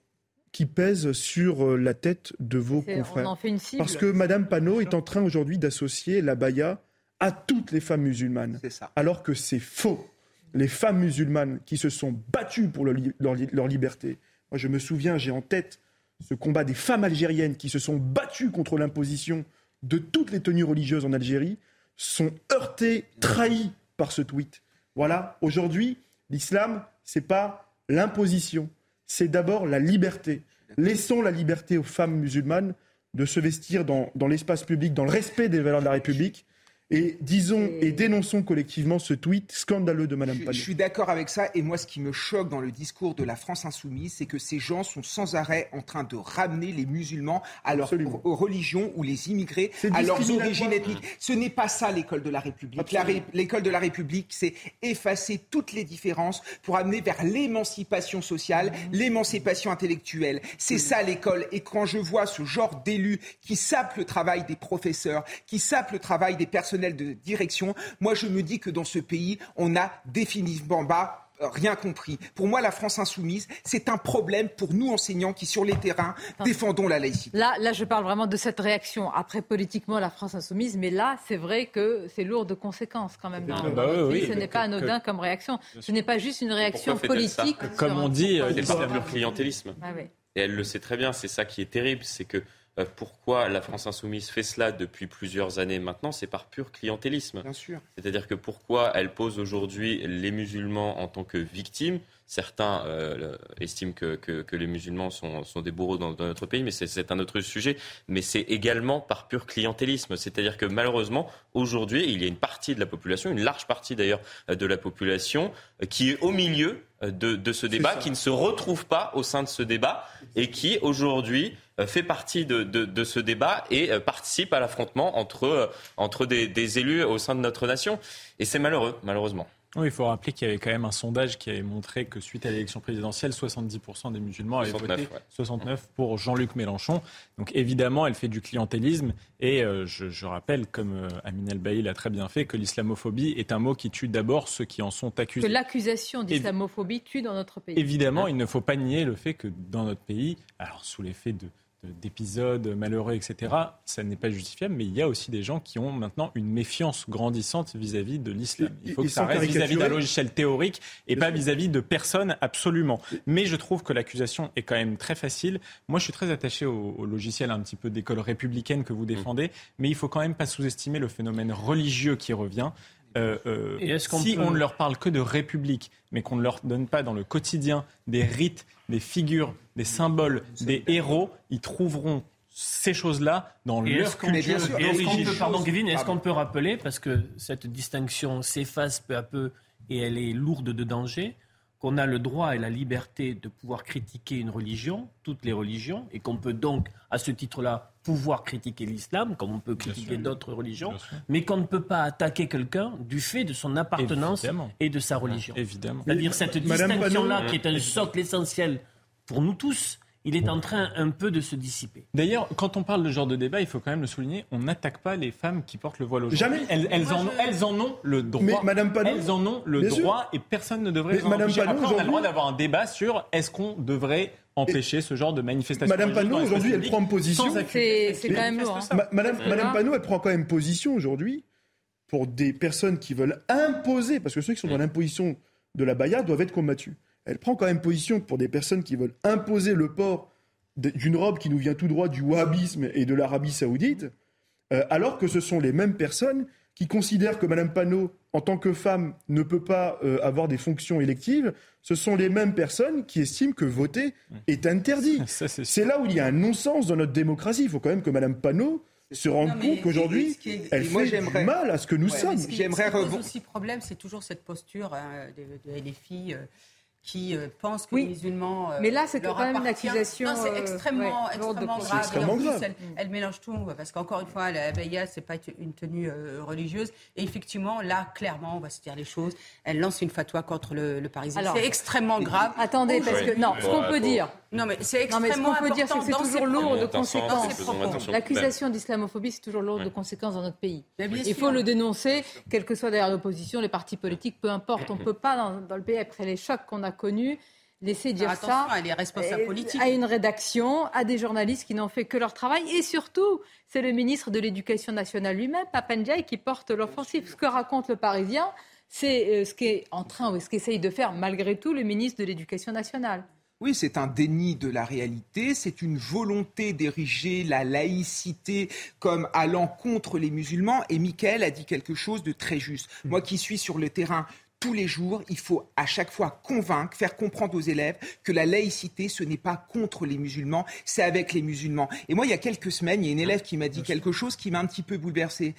qui pèse sur euh, la tête de vos confrères. Parce que Madame Panot est en train aujourd'hui d'associer la baya à toutes les femmes musulmanes. Alors que c'est faux. Les femmes musulmanes qui se sont battues pour leur, leur liberté. Moi, je me souviens, j'ai en tête ce combat des femmes algériennes qui se sont battues contre l'imposition de toutes les tenues religieuses en Algérie sont heurtés, trahis par ce tweet. Voilà, aujourd'hui, l'islam, c'est pas l'imposition, c'est d'abord la liberté. Laissons la liberté aux femmes musulmanes de se vestir dans, dans l'espace public, dans le respect des valeurs de la République, et disons et dénonçons collectivement ce tweet scandaleux de Mme Panot. Je suis d'accord avec ça. Et moi, ce qui me choque dans le discours de la France insoumise, c'est que ces gens sont sans arrêt en train de ramener les musulmans à leur religion ou les immigrés à leurs origines ethniques. Ce n'est pas ça l'école de la République. L'école de la République, c'est effacer toutes les différences pour amener vers l'émancipation sociale, mmh. l'émancipation intellectuelle. C'est ça l'école. Et quand je vois ce genre d'élus qui sapent le travail des professeurs, qui sapent le travail des personnes de direction, moi je me dis que dans ce pays, on a définitivement bas euh, rien compris. Pour moi, la France insoumise, c'est un problème pour nous enseignants qui, sur les terrains, défendons la laïcité. Là, là, je parle vraiment de cette réaction. Après, politiquement, la France insoumise, mais là, c'est vrai que c'est lourd de conséquences quand même. Dans bah Ce n'est pas anodin comme réaction. Ce n'est pas juste une réaction politique. Comme on dit, c'est par pur clientélisme. Ah Et elle le sait très bien. C'est ça qui est terrible, c'est que euh, pourquoi la France insoumise fait cela depuis plusieurs années maintenant, c'est par pur clientélisme. Bien sûr. C'est-à-dire que pourquoi elle pose aujourd'hui les musulmans en tant que victimes Certains euh, estiment que, que, les musulmans sont, sont des bourreaux dans, notre pays, mais c'est un autre sujet. Mais c'est également par pur clientélisme. C'est-à-dire que malheureusement, aujourd'hui, il y a une partie de la population, une large partie d'ailleurs de la population, euh, qui est au milieu de, de ce débat, qui ne se retrouve pas au sein de ce débat et qui aujourd'hui euh, fait partie de, de, ce débat et euh, participe à l'affrontement entre, euh, entre des, des, élus au sein de notre nation. Et c'est malheureux, malheureusement. Oui, il faut rappeler qu'il y avait quand même un sondage qui avait montré que suite à l'élection présidentielle, 70% des musulmans avaient 69, voté ouais. 69 pour Jean-Luc Mélenchon. Donc évidemment, elle fait du clientélisme. Et euh, je, je rappelle, comme euh, Amin El Bailly l'a très bien fait, que l'islamophobie est un mot qui tue d'abord ceux qui en sont Que accusés. l'accusation d'islamophobie tue dans notre pays. Évidemment, il ne faut pas nier le fait que dans notre pays, alors sous l'effet de de- d'épisodes malheureux, etc., ça n'est pas justifiable, mais il y a aussi des gens qui ont maintenant une méfiance grandissante vis-à-vis de l'islam. Il faut que ça reste vis-à-vis d'un logiciel théorique et pas vis-à-vis de personnes absolument. Mais je trouve que l'accusation est quand même très facile. Moi, je suis très attaché au, au logiciel un petit peu d'école républicaine que vous défendez, mais il faut quand même pas sous-estimer le phénomène religieux qui revient. Euh, euh, Et est-ce qu'on si peut- on ne leur parle que de république, mais qu'on ne leur donne pas dans le quotidien des rites, des figures, des symboles, des héros, ils trouveront ces choses-là dans Et leur culture et est-ce peut- pardon Kevin, est-ce qu'on peut rappeler, parce que cette distinction s'efface peu à peu et elle est lourde de danger, qu'on a le droit et la liberté de pouvoir critiquer une religion, toutes les religions, et qu'on peut donc, à ce titre-là, pouvoir critiquer l'islam, comme on peut critiquer d'autres religions, mais qu'on ne peut pas attaquer quelqu'un du fait de son appartenance Évidemment. et de sa religion. Évidemment. C'est-à-dire cette distinction-là, qui est un socle essentiel pour nous tous, il est en train un peu de se dissiper. D'ailleurs, quand on parle de ce genre de débat, il faut quand même le souligner, on n'attaque pas les femmes qui portent le voile aujourd'hui. Jamais. Elles, elles en, elles en ont le droit. Mais Madame Panot- elles en ont le sûr. droit et personne ne devrait Mais Madame Après, on a le droit d'avoir un débat sur est-ce qu'on devrait empêcher ce genre de manifestation. Madame Panot, aujourd'hui, elle prend position. sans accuser. C'est quand même lourd. hein. Ma- Madame, Voilà. Madame Panot, elle prend quand même position aujourd'hui pour des personnes qui veulent imposer, parce que ceux qui sont dans l'imposition de la baya doivent être combattus. Elle prend quand même position pour des personnes qui veulent imposer le port d'une robe qui nous vient tout droit du wahhabisme et de l'Arabie saoudite, euh, alors que ce sont les mêmes personnes qui considèrent que Madame Panot, en tant que femme, ne peut pas euh, avoir des fonctions électives. Ce sont les mêmes personnes qui estiment que voter est interdit. C'est là où il y a un non-sens dans notre démocratie. Il faut quand même que Madame Panot se mais- compte qu'aujourd'hui, elle moi, fait du mal à ce que nous Ouais, sommes. mais Ce qui, J'aimerais ce qui pose rebond- aussi problème, c'est toujours cette posture hein, de, de- des filles euh, qui euh, pensent que Oui. les musulmans. euh, Mais là, c'est leur quand même une appartient. accusation, Non, c'est euh, extrêmement, ouais, extrêmement grave. Plus, elle, elle mélange tout, parce qu'encore une fois, la Baïa, c'est pas une tenue euh, religieuse. Et effectivement, là, clairement, on va se dire les choses. Elle lance une fatwa contre le, le Parisien. C'est extrêmement grave. Attendez, parce que non, ce qu'on peut dire, Non, mais c'est non mais ce extrêmement qu'on peut dire, c'est que c'est toujours lourd de conséquences. L'accusation d'islamophobie, c'est toujours lourd de conséquences dans notre pays. Il faut le dénoncer, quelle que soit d'ailleurs l'opposition, les partis politiques, peu importe. On ne peut pas, dans, dans le pays, après les chocs qu'on a connus, laisser dire Attention, ça elle est responsable euh, politique. à une rédaction, à des journalistes qui n'ont fait que leur travail. Et surtout, c'est le ministre de l'Éducation nationale lui-même, Papandiaï, qui porte l'offensive. Ce que raconte le Parisien, c'est euh, ce qu'est en train, ou ce qu'essaye de faire malgré tout le ministre de l'Éducation nationale. Oui, c'est un déni de la réalité, c'est une volonté d'ériger la laïcité comme allant contre les musulmans. Et Michael a dit quelque chose de très juste. Moi qui suis sur le terrain tous les jours, il faut à chaque fois convaincre, faire comprendre aux élèves que la laïcité, ce n'est pas contre les musulmans, c'est avec les musulmans. Et moi, il y a quelques semaines, il y a une élève qui m'a dit quelque chose qui m'a un petit peu bouleversé.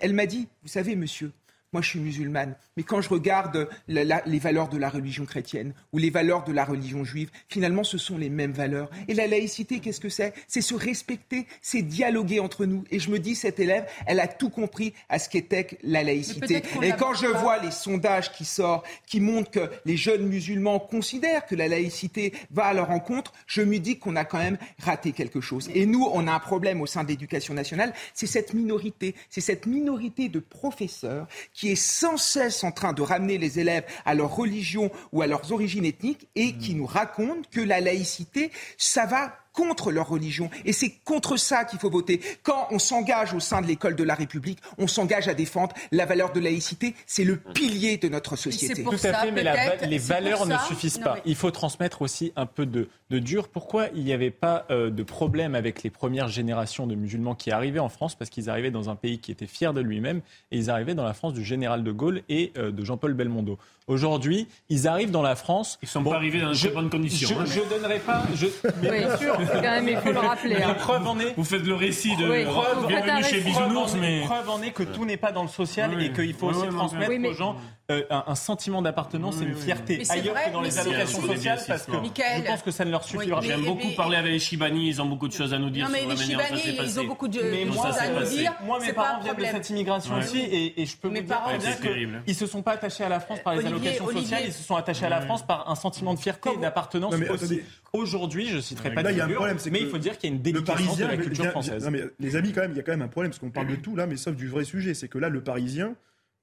Elle m'a dit, vous savez, monsieur, moi, je suis musulmane, mais quand je regarde la- la- les valeurs de la religion chrétienne ou les valeurs de la religion juive, finalement, ce sont les mêmes valeurs. Et la laïcité, qu'est-ce que c'est? C'est se respecter, c'est dialoguer entre nous. Et je me dis, cette élève, elle a tout compris à ce qu'était la laïcité. Et quand je pas. vois les sondages qui sortent, qui montrent que les jeunes musulmans considèrent que la laïcité va à leur rencontre, je me dis qu'on a quand même raté quelque chose. Et nous, on a un problème au sein de l'éducation nationale, c'est cette minorité, c'est cette minorité de professeurs qui est sans cesse en train de ramener les élèves à leur religion ou à leurs origines ethniques et qui nous racontent que la laïcité, ça va contre leur religion. Et c'est contre ça qu'il faut voter. Quand on s'engage au sein de l'école de la République, on s'engage à défendre la valeur de laïcité. C'est le pilier de notre société. pour Tout à ça, fait, mais va- les valeurs ne suffisent Non, pas. mais- Il faut transmettre aussi un peu de, de dur. Pourquoi il n'y avait pas euh, de problème avec les premières générations de musulmans qui arrivaient en France? Parce qu'ils arrivaient dans un pays qui était fier de lui-même et ils arrivaient dans la France du général de Gaulle et euh, de Jean-Paul Belmondo. Aujourd'hui, ils arrivent dans la France. Ils sont pas arrivés dans de très bonnes conditions, Je, hein. je donnerai pas. Je, mais Oui, bien sûr. quand même, il faut le rappeler. Mais hein. la preuve en est. Vous faites le récit de Oui. Preuve, chez. Bisounours, mais preuve en est que tout n'est pas dans le social Oui. et qu'il faut Oui, aussi transmettre Oui, mais- aux gens euh, un, un sentiment d'appartenance et une fierté Mais c'est ailleurs vrai, que dans les allocations sociales parce que je pense que ça ne leur suffira. Oui, J'aime beaucoup mais- parler avec les Chibani, ils ont beaucoup de choses à nous dire Non, mais sur la les manière dont ça Chibani, ils ont beaucoup de Mais Comment moi, choses à nous dire. moi, mes parents viennent de cette immigration Ouais. aussi, et, et je peux Mes vous dire, parents- par exemple, C'est terrible. qu'ils se sont pas attachés à la France par les Olivier, allocations Olivier. sociales, ils se sont attachés à la France par un sentiment de fierté et d'appartenance aussi. Aujourd'hui, je citerai pas de figure, mais que il faut dire qu'il y a une déliquescence de la culture française. non, mais les amis, quand même, il y a quand même un problème, parce qu'on parle de tout là, mais sauf du vrai sujet. C'est que là, le Parisien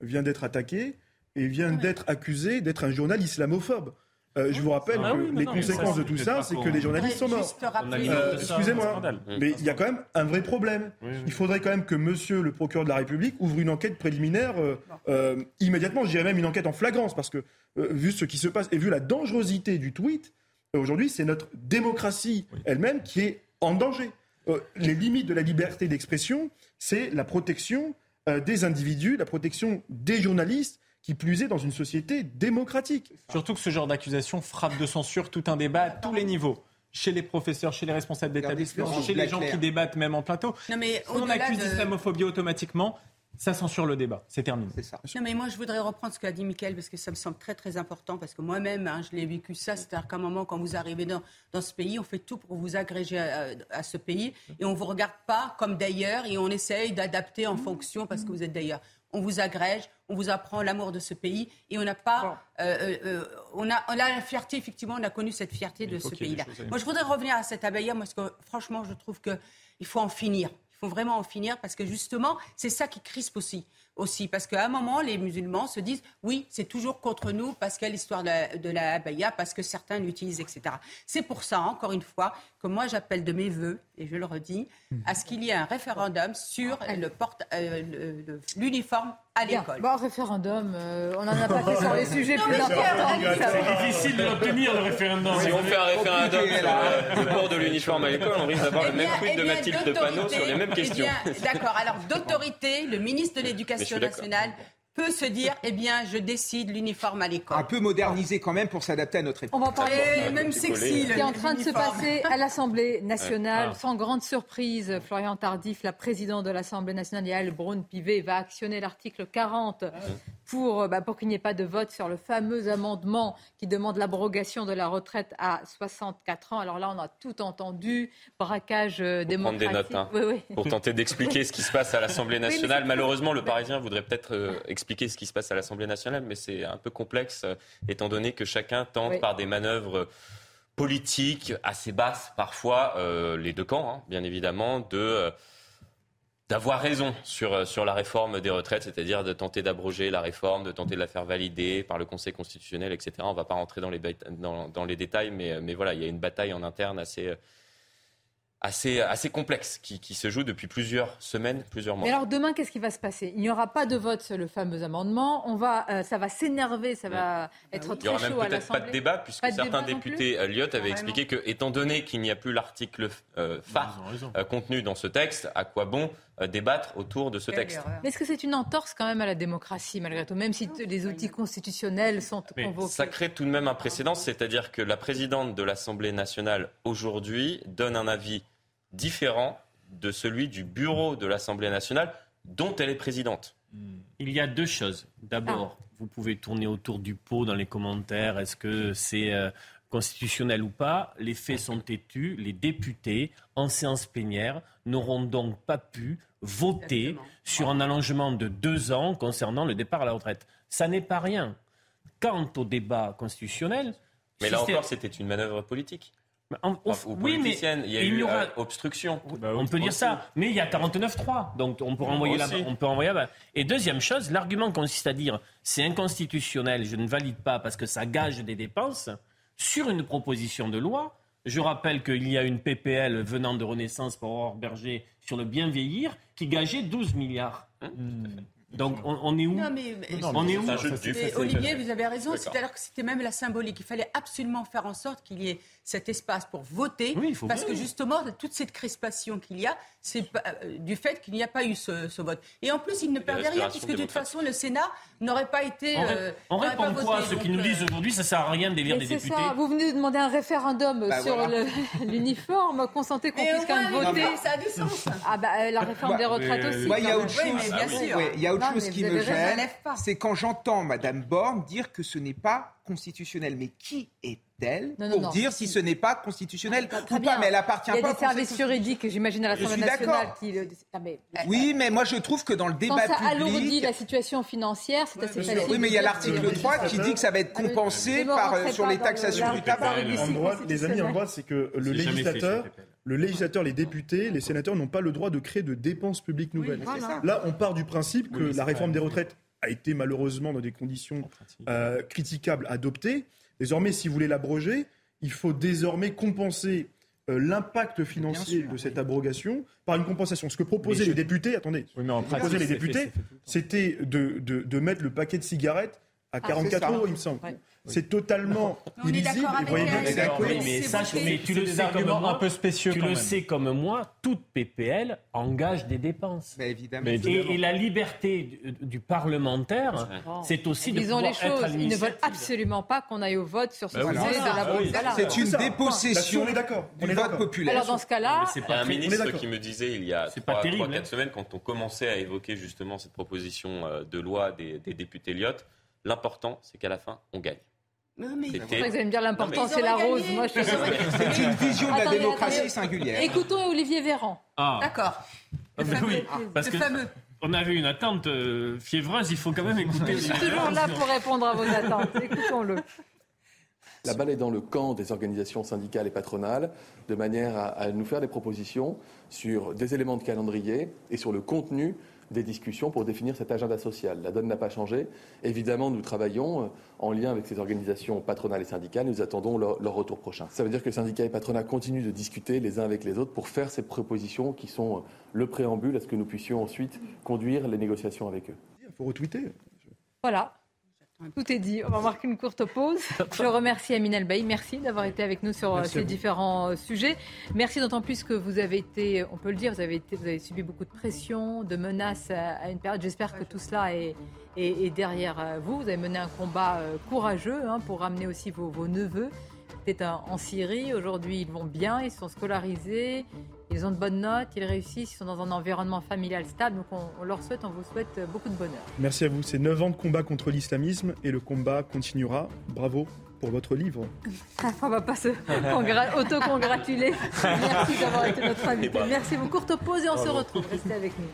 vient d'être attaqué et vient d'être accusé d'être un journal islamophobe. Euh, je vous rappelle Ah que oui, non, les non, conséquences ça, de tout ça, c'est que les journalistes sont morts. Euh, Excusez-moi, mais il y a quand même un vrai problème. Oui, oui. Il faudrait quand même que monsieur le procureur de la République ouvre une enquête préliminaire euh, euh, immédiatement, je dirais même une enquête en flagrance, parce que euh, vu ce qui se passe et vu la dangerosité du tweet, euh, aujourd'hui, c'est notre démocratie elle-même qui est en danger. Euh, les limites de la liberté d'expression, c'est la protection euh, des individus, la protection des journalistes, qui plus est dans une société démocratique. Surtout que ce genre d'accusation frappe de censure tout un débat à tous les niveaux. Chez les professeurs, chez les responsables d'établissement, chez les gens qui débattent même en plateau. Non, mais Si on accuse de- d'islamophobie automatiquement, ça censure le débat. C'est terminé. C'est ça. Non, mais moi, je voudrais reprendre ce qu'a dit Mickaël parce que ça me semble très, très important. Parce que moi-même, hein, je l'ai vécu ça. C'est-à-dire qu'à un moment, quand vous arrivez dans, dans ce pays, on fait tout pour vous agréger à, à ce pays. Et on ne vous regarde pas comme d'ailleurs et on essaye d'adapter en fonction parce que vous êtes d'ailleurs. On vous agrège, on vous apprend l'amour de ce pays et on n'a pas. euh, euh, euh, on, a, on a la fierté, effectivement, on a connu cette fierté de ce pays-là. Moi, je voudrais revenir à cette abaya parce que franchement, je trouve qu'il faut en finir. Il faut vraiment en finir parce que justement, c'est ça qui crispe aussi. Aussi parce qu'à un moment, les musulmans se disent oui, c'est toujours contre nous parce qu'il y a l'histoire de la, de la abaya, parce que certains l'utilisent, etc. C'est pour ça, encore une fois, que moi j'appelle de mes voeux, et je le redis, à ce qu'il y ait un référendum sur le porte, euh, l'uniforme à Bien. l'école. Bon, référendum, euh, on n'en a pas fait sur les sujets Non, plus importants. C'est difficile de l'obtenir, le référendum. Si on fait un référendum sur euh, le port de l'uniforme à l'école, on risque d'avoir Eh le même tweet eh de Mathilde Panot sur les mêmes eh questions. D'accord. Alors, d'autorité, le ministre de l'Éducation nationale peut se dire, eh bien, je décide l'uniforme à l'école. Un peu modernisé quand même pour s'adapter à notre époque. On va parler Et même sexy. Ce qui est en train de se passer à l'Assemblée nationale. Ah. Sans grande surprise, Florian Tardif, la présidente de l'Assemblée nationale, Yael Braun-Pivet, va actionner l'article 40 pour, euh, bah, pour qu'il n'y ait pas de vote sur le fameux amendement qui demande l'abrogation de la retraite à 64 ans. Alors là, on a tout entendu, braquage euh, Prendre des démocratique. notes, hein, Oui, oui. pour tenter d'expliquer ce qui se passe à l'Assemblée nationale. Malheureusement, le Parisien voudrait peut-être euh, expliquer ce qui se passe à l'Assemblée nationale, mais c'est un peu complexe, euh, étant donné que chacun tente par des manœuvres politiques assez basses, parfois, les deux camps, hein, bien évidemment, de... euh, d'avoir raison sur, euh, sur la réforme des retraites, c'est-à-dire de tenter d'abroger la réforme, de tenter de la faire valider par le Conseil constitutionnel, etc. On ne va pas rentrer dans les, dans, dans les détails, mais, mais voilà, il y a une bataille en interne assez, euh, assez, assez complexe qui, qui se joue depuis plusieurs semaines, plusieurs mois. Mais alors demain, qu'est-ce qui va se passer? Il n'y aura pas de vote sur le fameux amendement. On va, euh, ça va s'énerver, ça va être Il n'y très aura même chaud à peut-être pas de l'Assemblée. débat, puisque Pas de certains débat non plus députés, euh, Lyot, avaient expliqué que, étant donné qu'il n'y a plus l'article euh, phare euh, contenu dans ce texte, à quoi bon euh, débattre autour de ce Quelle texte erreur. Mais est-ce que c'est une entorse quand même à la démocratie malgré tout, même si les outils constitutionnels sont Mais convoqués? Ça crée tout de même un précédent, c'est-à-dire que la présidente de l'Assemblée nationale aujourd'hui donne un avis différent de celui du bureau de l'Assemblée nationale dont elle est présidente. Il y a deux choses. D'abord, vous pouvez tourner autour du pot dans les commentaires. Est-ce que c'est euh, constitutionnel ou pas Les faits sont têtus. Les députés, en séance plénière, n'auront donc pas pu voter Exactement. sur un allongement de deux ans concernant le départ à la retraite. Ça n'est pas rien. Quant au débat constitutionnel, Mais si là encore, c'était une manœuvre politique. en- Enfin, ou oui, mais il y a il eu y aura- obstruction. on peut dire ça, mais il y a 49-3, donc on peut envoyer là on peut envoyer là-bas. Et deuxième chose, l'argument consiste à dire c'est inconstitutionnel, je ne valide pas parce que ça gage des dépenses sur une proposition de loi. Je rappelle qu'il y a une PPL venant de Renaissance pour Aurore Berger sur le bien vieillir qui gageait 12 milliards. Donc on, on est où? Non, mais, mais- On est où? C'est Olivier, vous avez raison, D'accord. c'est-à-dire que c'était même la symbolique. Il fallait absolument faire en sorte qu'il y ait cet espace pour voter, parce que justement, toute cette crispation qu'il y a, c'est euh, du fait qu'il n'y a pas eu ce, vote. Et en plus, il ne perdait rien, puisque de toute façon, le Sénat n'aurait pas été. on, répond euh, quoi à ceux qui nous disent aujourd'hui ça sert à rien d'élire des députés ça. Vous venez de demander un référendum bah, sur l'uniforme, consentez qu'on puisse quand même voter. Ça a du sens. Ah bah, la réforme des retraites aussi. il y a autre chose, il y a autre chose qui me gêne, c'est quand j'entends Madame Borne dire que ce n'est pas constitutionnel. Mais qui est pour dire si, ce n'est pas constitutionnel ah, ou pas, mais elle appartient pas. Il y a des services juridiques, j'imagine, à l'Assemblée nationale qui. Ah, mais... Oui, mais moi je trouve que dans le débat Quand ça alourdit la situation financière, c'est assez facile. Oui, mais il y a l'article 3 qui dit que ça va être compensé par, euh, sur les taxations du tabac. Les amis, en droit, c'est que le législateur le législateur, les députés, les sénateurs n'ont pas le droit de créer de dépenses publiques nouvelles. Là, on part du principe que la réforme des retraites a été malheureusement dans des conditions euh, critiquables adoptée. Désormais, si vous voulez l'abroger, il faut désormais compenser euh, l'impact financier de cette abrogation par une compensation. Ce que proposaient les députés, attendez, proposaient les députés, c'était de, de, de, mettre le paquet de cigarettes à 44 ah, euros, il me semble. C'est totalement illisible. voyez mais, ça, mais tu le sais comme moi, un peu spéciaux. Tu le sais comme moi, toute PPL engage des dépenses. évidemment. Et, la liberté du, parlementaire, c'est aussi de Disons les choses. Ils ne veulent absolument pas qu'on aille au vote sur ce sujet de la C'est une dépossession du vote populaire. Alors dans ce cas-là, c'est pas un ministre qui me disait il y a 3-4 hein. semaines, quand on commençait à évoquer justement cette proposition euh, de loi des députés Lyotte, l'important, c'est qu'à la fin, on gagne. Non, mais... Vous allez me dire l'important, c'est la rose. Moi, je C'est une vision de la démocratie singulière. Écoutons Olivier Véran. Ah. D'accord. Ah, oui, parce que fameux. On avait une attente euh, fiévreuse, il faut quand même écouter. Je suis toujours là pour répondre à vos attentes. Écoutons-le. La balle est dans le camp des organisations syndicales et patronales, de manière à nous faire des propositions sur des éléments de calendrier et sur le contenu des discussions pour définir cet agenda social. La donne n'a pas changé. Évidemment, nous travaillons euh, en lien avec ces organisations patronales et syndicales. Nous attendons leur, retour prochain. Ça veut dire que syndicats et patronats continuent de discuter les uns avec les autres pour faire ces propositions qui sont euh, le préambule à ce que nous puissions ensuite conduire les négociations avec eux. Il faut retweeter. Voilà. Tout est dit. On va marquer une courte pause. Je remercie Amine Elbaï. Merci d'avoir été avec nous sur euh, ces différents euh, sujets. Merci d'autant plus que vous avez été, on peut le dire, vous avez, été, vous avez subi beaucoup de pression, de menaces à une période. J'espère que tout cela est, est, derrière euh, vous. Vous avez mené un combat courageux hein, pour ramener aussi vos, vos neveux. C'était en Syrie. Aujourd'hui, ils vont bien, ils sont scolarisés, ils ont de bonnes notes, ils réussissent, ils sont dans un environnement familial stable. Donc on, leur souhaite, on vous souhaite beaucoup de bonheur. Merci à vous. C'est 9 ans de combat contre l'islamisme et le combat continuera. Bravo pour votre livre. on ne va pas se auto-congratuler. Merci d'avoir été notre invité. Merci. Vous courte pause et on se retrouve. Restez avec nous.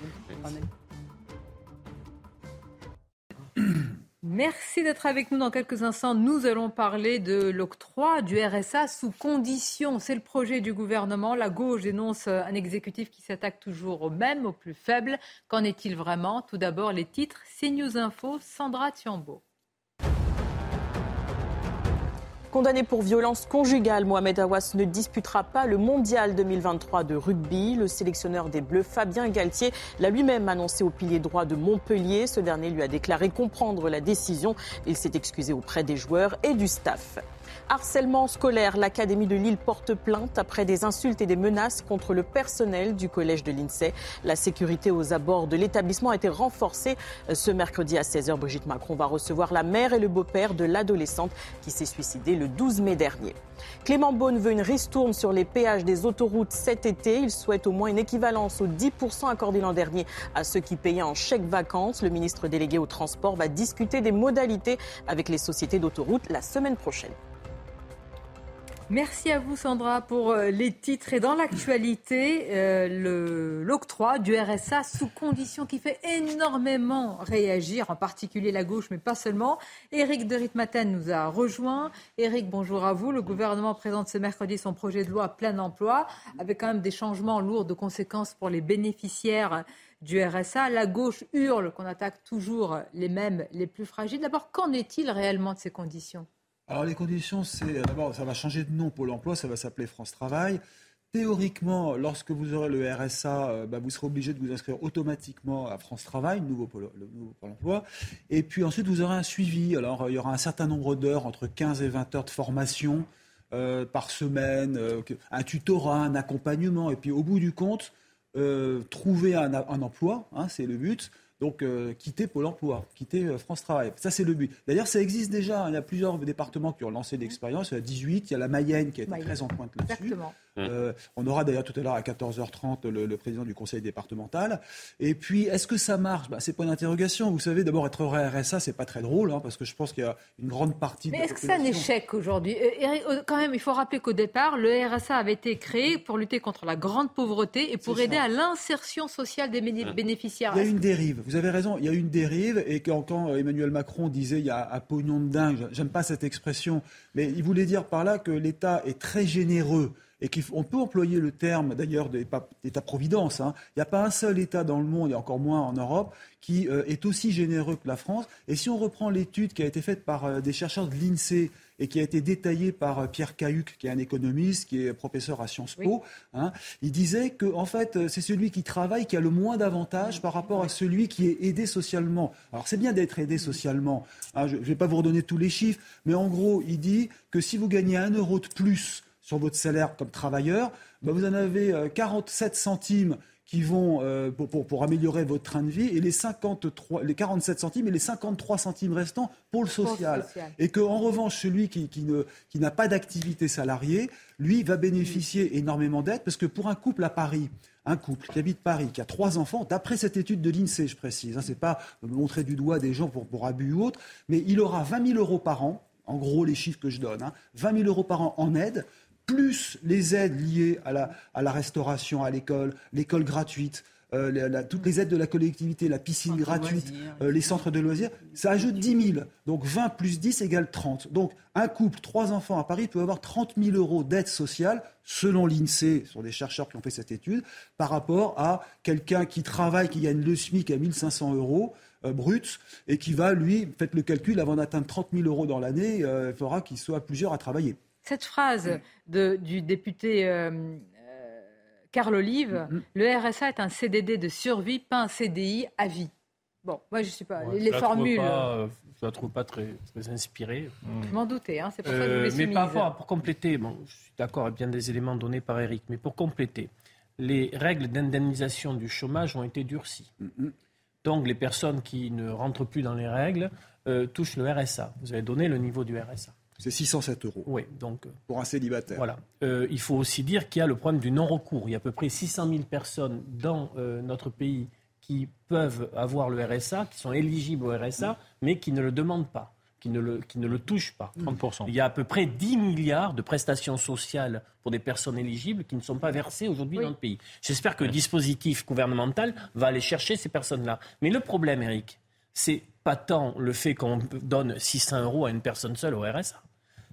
Merci d'être avec nous dans quelques instants. Nous allons parler de l'octroi du RSA sous condition. C'est le projet du gouvernement. La gauche dénonce un exécutif qui s'attaque toujours au même, au plus faible. Qu'en est-il vraiment? Tout d'abord, les titres. CNews Info, Sandra Thiambo. Condamné pour violence conjugale, Mohamed Awas ne disputera pas le mondial 2023 de rugby. Le sélectionneur des Bleus, Fabien Galtier, l'a lui-même annoncé au pilier droit de Montpellier. Ce dernier lui a déclaré comprendre la décision. Il s'est excusé auprès des joueurs et du staff. Harcèlement scolaire, l'Académie de Lille porte plainte après des insultes et des menaces contre le personnel du collège de l'INSEE. La sécurité aux abords de l'établissement a été renforcée. Ce mercredi à 16h, Brigitte Macron va recevoir la mère et le beau-père de l'adolescente qui s'est suicidée le 12 mai dernier. Clément Beaune veut une ristourne sur les péages des autoroutes cet été. Il souhaite au moins une équivalence aux 10% accordés l'an dernier à ceux qui payaient en chèque vacances. Le ministre délégué au transport va discuter des modalités avec les sociétés d'autoroutes la semaine prochaine. Merci à vous Sandra pour euh, les titres et dans l'actualité, euh, l'octroi du RSA sous conditions qui fait énormément réagir, en particulier la gauche, mais pas seulement. Éric de Ritmaten nous a rejoint. Éric, bonjour à vous. Le gouvernement présente ce mercredi son projet de loi plein emploi, avec quand même des changements lourds de conséquences pour les bénéficiaires du RSA. La gauche hurle qu'on attaque toujours les mêmes, les plus fragiles. D'abord, qu'en est-il réellement de ces conditions? Alors les conditions, c'est d'abord, ça va changer de nom Pôle emploi, ça va s'appeler France Travail. Théoriquement, lorsque vous aurez le RSA, euh, bah, vous serez obligé de vous inscrire automatiquement à France Travail, le nouveau Pôle, le nouveau Pôle emploi. Et puis ensuite, vous aurez un suivi. Alors, il y aura un certain nombre d'heures, entre 15 et 20 heures de formation euh, par semaine, euh, un tutorat, un accompagnement, et puis au bout du compte, euh, trouver un, un emploi, hein, c'est le but. Donc, euh, quitter Pôle emploi, quitter euh, France Travail. Ça, c'est le but. D'ailleurs, ça existe déjà. Il y a plusieurs départements qui ont lancé l'expérience. Il y a 18, il y a la Mayenne qui est très en pointe là-dessus. Exactement. Euh, on aura d'ailleurs tout à l'heure à 14h30 le, le président du conseil départemental. Et puis, est-ce que ça marche? Bah, C'est point d'interrogation. Vous savez, d'abord, être au RSA, c'est pas très drôle, hein, parce que je pense qu'il y a une grande partie de Mais est-ce que c'est un échec aujourd'hui? Euh, euh, Quand même, il faut rappeler qu'au départ, le RSA avait été créé pour lutter contre la grande pauvreté et pour aider ça. à l'insertion sociale des béné- bénéficiaires. Il y a une dérive. Vous avez raison. Il y a une dérive. Et quand, quand Emmanuel Macron disait il y a un pognon de dingue, j'aime pas cette expression, mais il voulait dire par là que l'État est très généreux et qu'on peut employer le terme d'ailleurs d'État-providence. hein. Il n'y a pas un seul État dans le monde, et encore moins en Europe, qui euh, est aussi généreux que la France. Et si on reprend l'étude qui a été faite par euh, des chercheurs de l'INSEE et qui a été détaillée par euh, Pierre Cahuc, qui est un économiste, qui est professeur à Sciences Po, hein, il disait que en fait, c'est celui qui travaille qui a le moins d'avantages par rapport à celui qui est aidé socialement. Alors c'est bien d'être aidé socialement. hein, je ne vais pas vous redonner tous les chiffres, mais en gros, il dit que si vous gagnez un euro de plus sur votre salaire comme travailleur, ben, vous en avez euh, 47 centimes qui vont euh, pour, pour- pour améliorer votre train de vie et les, 53, les 47 centimes et les 53 centimes restants pour le Pour le social. Et que en revanche, celui qui, qui ne- qui n'a pas d'activité salariée, lui, va bénéficier énormément d'aides parce que pour un couple à Paris, un couple qui habite Paris, qui a trois enfants, d'après cette étude de l'INSEE, je précise, hein, c'est pas montrer du doigt des gens pour, pour abus ou autre, mais il aura 20 000 euros par an, en gros les chiffres que je donne, hein, 20 000 euros par an en aide, plus les aides liées à la, à la restauration à l'école, l'école gratuite, euh, la- la- toutes les aides de la collectivité, la piscine gratuite, euh, les centres de loisirs, ça ajoute 10 000. Donc 20 plus 10 égale 30. Donc un couple, trois enfants à Paris peut avoir 30 000 euros d'aide sociale, selon l'INSEE, sur des chercheurs qui ont fait cette étude, par rapport à quelqu'un qui travaille, qui gagne le SMIC à 1500 euros. euh, brut et qui va, lui, faites le calcul, avant d'atteindre 30 000 euros dans l'année, euh, il faudra qu'il soit plusieurs à travailler. Cette phrase de- du député euh, euh, Carl Olive, Mm-hmm. le RSA est un CDD de survie, pas un CDI à vie. Bon, moi je sais pas, Ouais, les, je formules, pas, euh, je la trouve pas très, très inspirée. je m'en doutais, hein, c'est pour ça que je l'ai mais soumise. par rapport, à- pour compléter, bon, je suis d'accord avec bien des éléments donnés par Eric, mais pour compléter, les règles d'indemnisation du chômage ont été durcies. Donc les personnes qui ne rentrent plus dans les règles euh, touchent le RSA. Vous avez donné le niveau du RSA. C'est 607 euros. Oui, donc. Pour un célibataire. Voilà. Euh, il faut aussi dire qu'il y a le problème du non-recours. Il y a à peu près 600 000 personnes dans euh, notre pays qui peuvent avoir le RSA, qui sont éligibles au RSA, mais qui ne le demandent pas, qui ne le, qui ne le touchent pas. 30%. Il y a à peu près 10 milliards de prestations sociales pour des personnes éligibles qui ne sont pas versées aujourd'hui dans le pays. J'espère que le dispositif gouvernemental va aller chercher ces personnes-là. Mais le problème, Eric, c'est pas tant le fait qu'on donne 600 euros à une personne seule au RSA.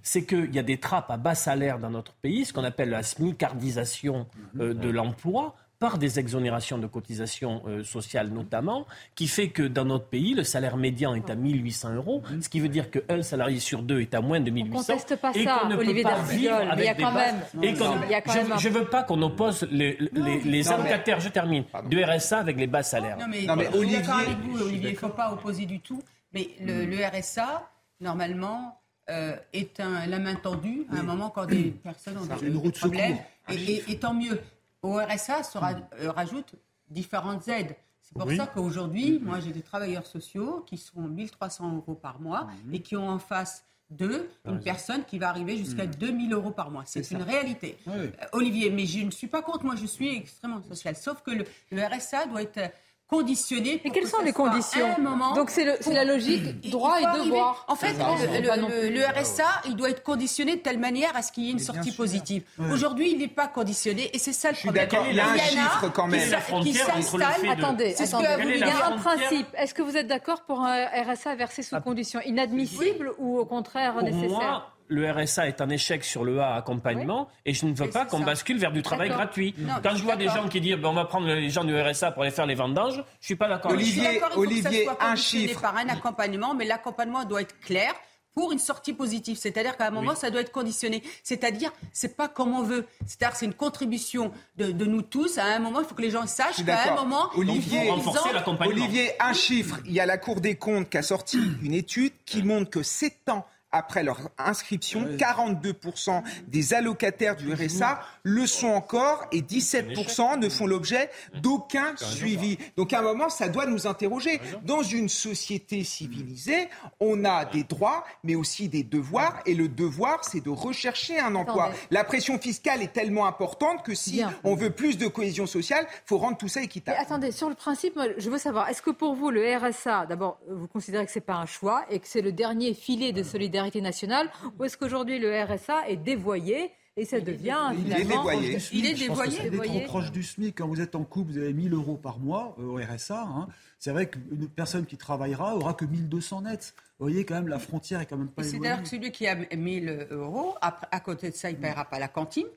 C'est qu'il y a des trappes à bas salaire dans notre pays, ce qu'on appelle la smicardisation euh, de l'emploi, par des exonérations de cotisations euh, sociales notamment, qui fait que dans notre pays, le salaire médian est à 1800 euros, ce qui veut dire qu'un salarié sur deux est à moins de 1800. conteste pas et qu'on ne peut Olivier pas vivre mais il y a avec quand même- et Non, qu'on- il y a quand je- même un- Je ne veux pas qu'on oppose les, les, les Non, mais- je termine, du RSA avec les bas salaires. Non, mais, Voilà. je suis d'accord avec vous, Olivier, il ne faut pas opposer du tout. Mais le, le RSA, normalement, euh, est un, la main tendue à un moment quand des personnes ont des, des de problèmes. secours. Et, et- et tant mieux. Au RSA, se ra- euh, rajoute différentes aides. C'est pour Oui. ça qu'aujourd'hui, moi, j'ai des travailleurs sociaux qui sont 1300 euros par mois Mhm. et qui ont en face d'eux une personne qui va arriver jusqu'à 2000 euros par mois. C'est C'est une ça. réalité. Oui. Euh, Olivier, mais je ne suis pas contre, moi je suis extrêmement social. Sauf que le, le RSA doit être conditionné. Mais quelles sont les conditions Donc c'est le- c'est la logique droit et arriver- devoir. En fait, ça. le, le RSA, il doit être conditionné de telle manière à ce qu'il y ait une sortie positive. Aujourd'hui, il n'est pas conditionné et c'est ça le suis problème. d'accord, il y a un chiffre quand qui même. qui s'installe- de- Attendez, il y a un principe. Est-ce que vous êtes d'accord pour un RSA versé sous conditions inadmissibles ou au contraire Pour nécessaires moi, le RSA est un échec sur le A accompagnement et je ne veux pas qu'on bascule vers du travail gratuit. Non, Quand je vois des gens qui disent ben, on va prendre les gens du RSA pour aller faire les vendanges, je suis pas d'accord. avec ça. Je suis Olivier, il faut que Olivier, ça soit un chiffre. par un accompagnement, mais l'accompagnement doit être clair pour une sortie positive. C'est-à-dire qu'à un moment, ça doit être conditionné. C'est-à-dire, c'est pas comme on veut. C'est-à-dire, c'est une contribution de, de nous tous. À un moment, il faut que les gens sachent qu'à un moment, Olivier, ils vont- renforcer ils en- l'accompagnement. Olivier, un chiffre. Il y a la Cour des comptes qui a sorti une étude qui montre que 7 ans après leur inscription. 42% des allocataires du RSA le sont encore et 17% ne font l'objet d'aucun suivi. Donc à un moment, ça doit nous interroger. Dans une société civilisée, on a des droits, mais aussi des devoirs. Et le devoir, c'est de rechercher un emploi. La pression fiscale est tellement importante que si on veut plus de cohésion sociale, il faut rendre tout ça équitable. attendez, sur le principe, je veux savoir, est-ce que pour vous, le RSA, d'abord, vous considérez que ce n'est pas un choix et que c'est le dernier filet de solidarité nationale, ou est-ce qu'aujourd'hui le RSA est dévoyé et ça devient il est dévoyé. Il est dévoyé. Il est trop proche du SMIC. Quand vous êtes en couple, vous avez 1000 euros par mois euh, au RSA. Hein. C'est vrai qu'une personne qui travaillera aura que 1200 nets. Vous voyez quand même la frontière est quand même pas. C'est d'ailleurs que celui qui a 1000 euros, à, côté de ça, il ne paiera pas la cantine.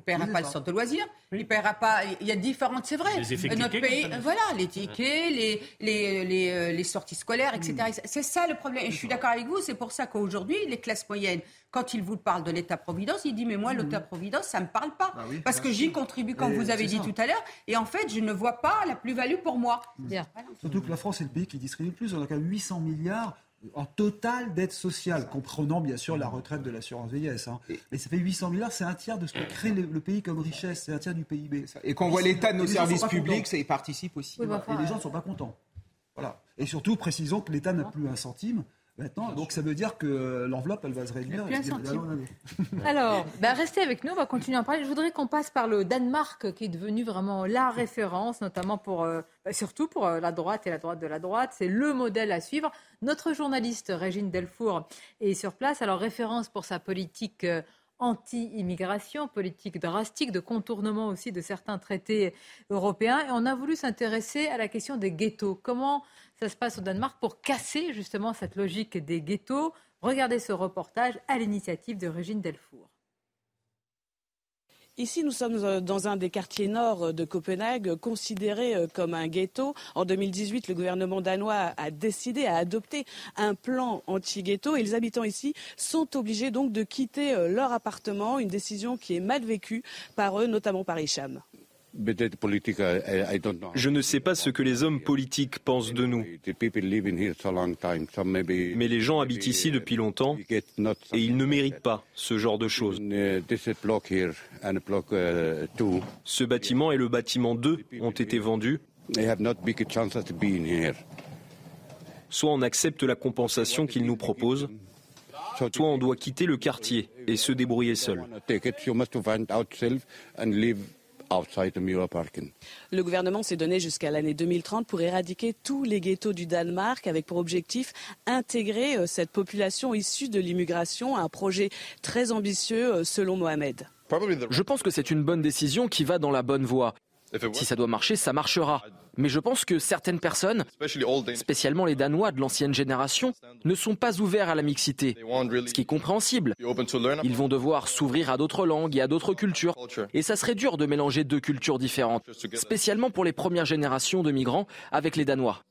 Il ne paiera pas le centre de loisirs. Il paiera pas. Il y a différentes, c'est vrai. Les Notre pays, voilà, les tickets, les, les, les, euh, les, sorties scolaires, etc. Hmm. C'est ça le problème. Et je suis d'accord avec vous. C'est pour ça qu'aujourd'hui, les classes moyennes, quand ils vous parlent de l'État-providence, ils disent mais moi, hmm. l'État-providence, ça me parle pas, ah parce que j'y contribue, comme vous avez dit tout à l'heure. Et en fait, je ne vois pas la plus-value pour moi. Surtout que la France est le pays qui distribue le plus. On a quand même 800 milliards en total d'aide sociale, comprenant bien sûr la retraite de l'assurance vieillesse. Hein. Mais ça fait 800 milliards, c'est un tiers de ce que crée le, pays comme richesse, c'est un tiers du PIB. Et quand on voit l'état de nos services publics, ça y participe aussi. et les gens ne sont pas contents. Voilà. Et surtout, précisons que l'État n'a plus un centime. Maintenant, donc ça veut dire que l'enveloppe, elle va se réduire. Alors, bah, restez avec nous, on va continuer à en parler. Je voudrais qu'on passe par le Danemark, qui est devenu vraiment la référence, notamment pour, euh, bah, surtout pour euh, la droite et la droite de la droite. C'est le modèle à suivre. Notre journaliste Régine Delfour est sur place. Alors, référence pour sa politique. Euh, anti-immigration, politique drastique, de contournement aussi de certains traités européens. Et on a voulu s'intéresser à la question des ghettos. Comment ça se passe au Danemark pour casser justement cette logique des ghettos Regardez ce reportage à l'initiative de Régine Delfour. Ici, nous sommes euh, dans un des quartiers nord de Copenhague, considéré euh, comme un ghetto. En 2018, le gouvernement danois a décidé, à adopter un plan anti-ghetto et les habitants ici sont obligés donc de quitter euh, leur appartement, une décision qui est mal vécue par eux, notamment par Hicham. Je ne sais pas ce que les hommes politiques pensent de nous. Mais les gens habitent ici depuis longtemps et ils ne méritent pas ce genre de choses. Ce bâtiment et le bâtiment 2 ont été vendus. Soit on accepte la compensation qu'ils nous proposent, soit on doit quitter le quartier et se débrouiller seul. Le gouvernement s'est donné jusqu'à l'année 2030 pour éradiquer tous les ghettos du Danemark avec pour objectif intégrer euh, cette population issue de l'immigration à un projet très ambitieux euh, selon Mohamed. Je pense que c'est une bonne décision qui va dans la bonne voie. Si ça doit marcher, ça marchera. Mais je pense que certaines personnes, spécialement les Danois de l'ancienne génération, ne sont pas ouverts à la mixité, ce qui est compréhensible. Ils vont devoir s'ouvrir à d'autres langues et à d'autres cultures. Et ça serait dur de mélanger deux cultures différentes, spécialement pour les premières générations de migrants avec les Danois.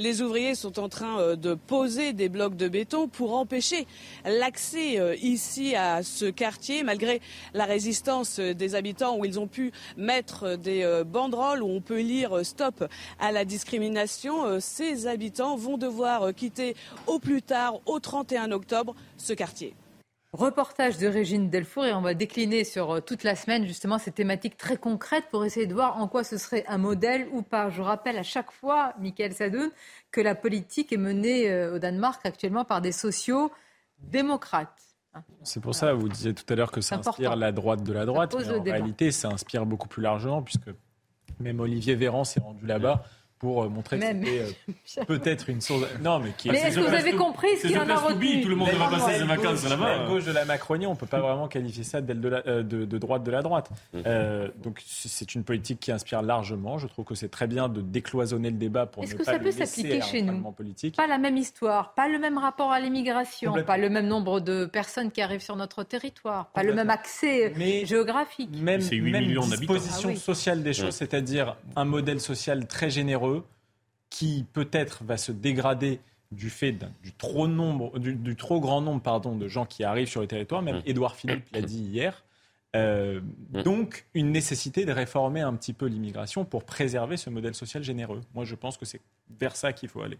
Les ouvriers sont en train euh, de poser des blocs de béton pour empêcher l'accès euh, ici à ce quartier, malgré la résistance euh, des habitants où ils ont pu mettre des banderoles où on peut lire stop à la discrimination. Ces habitants vont devoir quitter au plus tard, au 31 octobre, ce quartier. Reportage de Régine Delfour et on va décliner sur euh, toute la semaine justement ces thématiques très concrètes pour essayer de voir en quoi ce serait un modèle ou pas. Je rappelle à chaque fois, Michael Sadoun, que la politique est menée euh, au Danemark actuellement par des sociaux démocrates. C'est pour ça, vous disiez tout à l'heure que ça inspire la droite de la droite, mais en réalité, ça inspire beaucoup plus largement, puisque même Olivier Véran s'est rendu là-bas pour euh, montrer que c'était euh, peut-être une source. Non, mais qui. Mais est-ce que vous avez compris ce qu'il en a retenu Tout le monde va passer ses vacances là-bas. À gauche de la Macronie, on peut pas vraiment qualifier ça de, euh, de, de droite de la droite. Mhm. donc c'est une politique qui inspire largement. Je trouve que c'est très bien de décloisonner le débat pour est-ce que ça peut s'appliquer chez nous politique. Pas la même histoire, pas le même rapport à l'immigration, pas le même nombre de personnes qui arrivent sur notre territoire, pas le même accès géographique. Même, même disposition ah sociale des choses, c'est-à-dire un modèle social très généreux qui peut-être va se dégrader du fait du trop, nombre, du, trop grand nombre pardon, de gens qui arrivent sur le territoire. Même mmh. Édouard Philippe l'a dit hier. Euh, mmh. donc, une nécessité de réformer un petit peu l'immigration pour préserver ce modèle social généreux. Moi, je pense que c'est vers ça qu'il faut aller.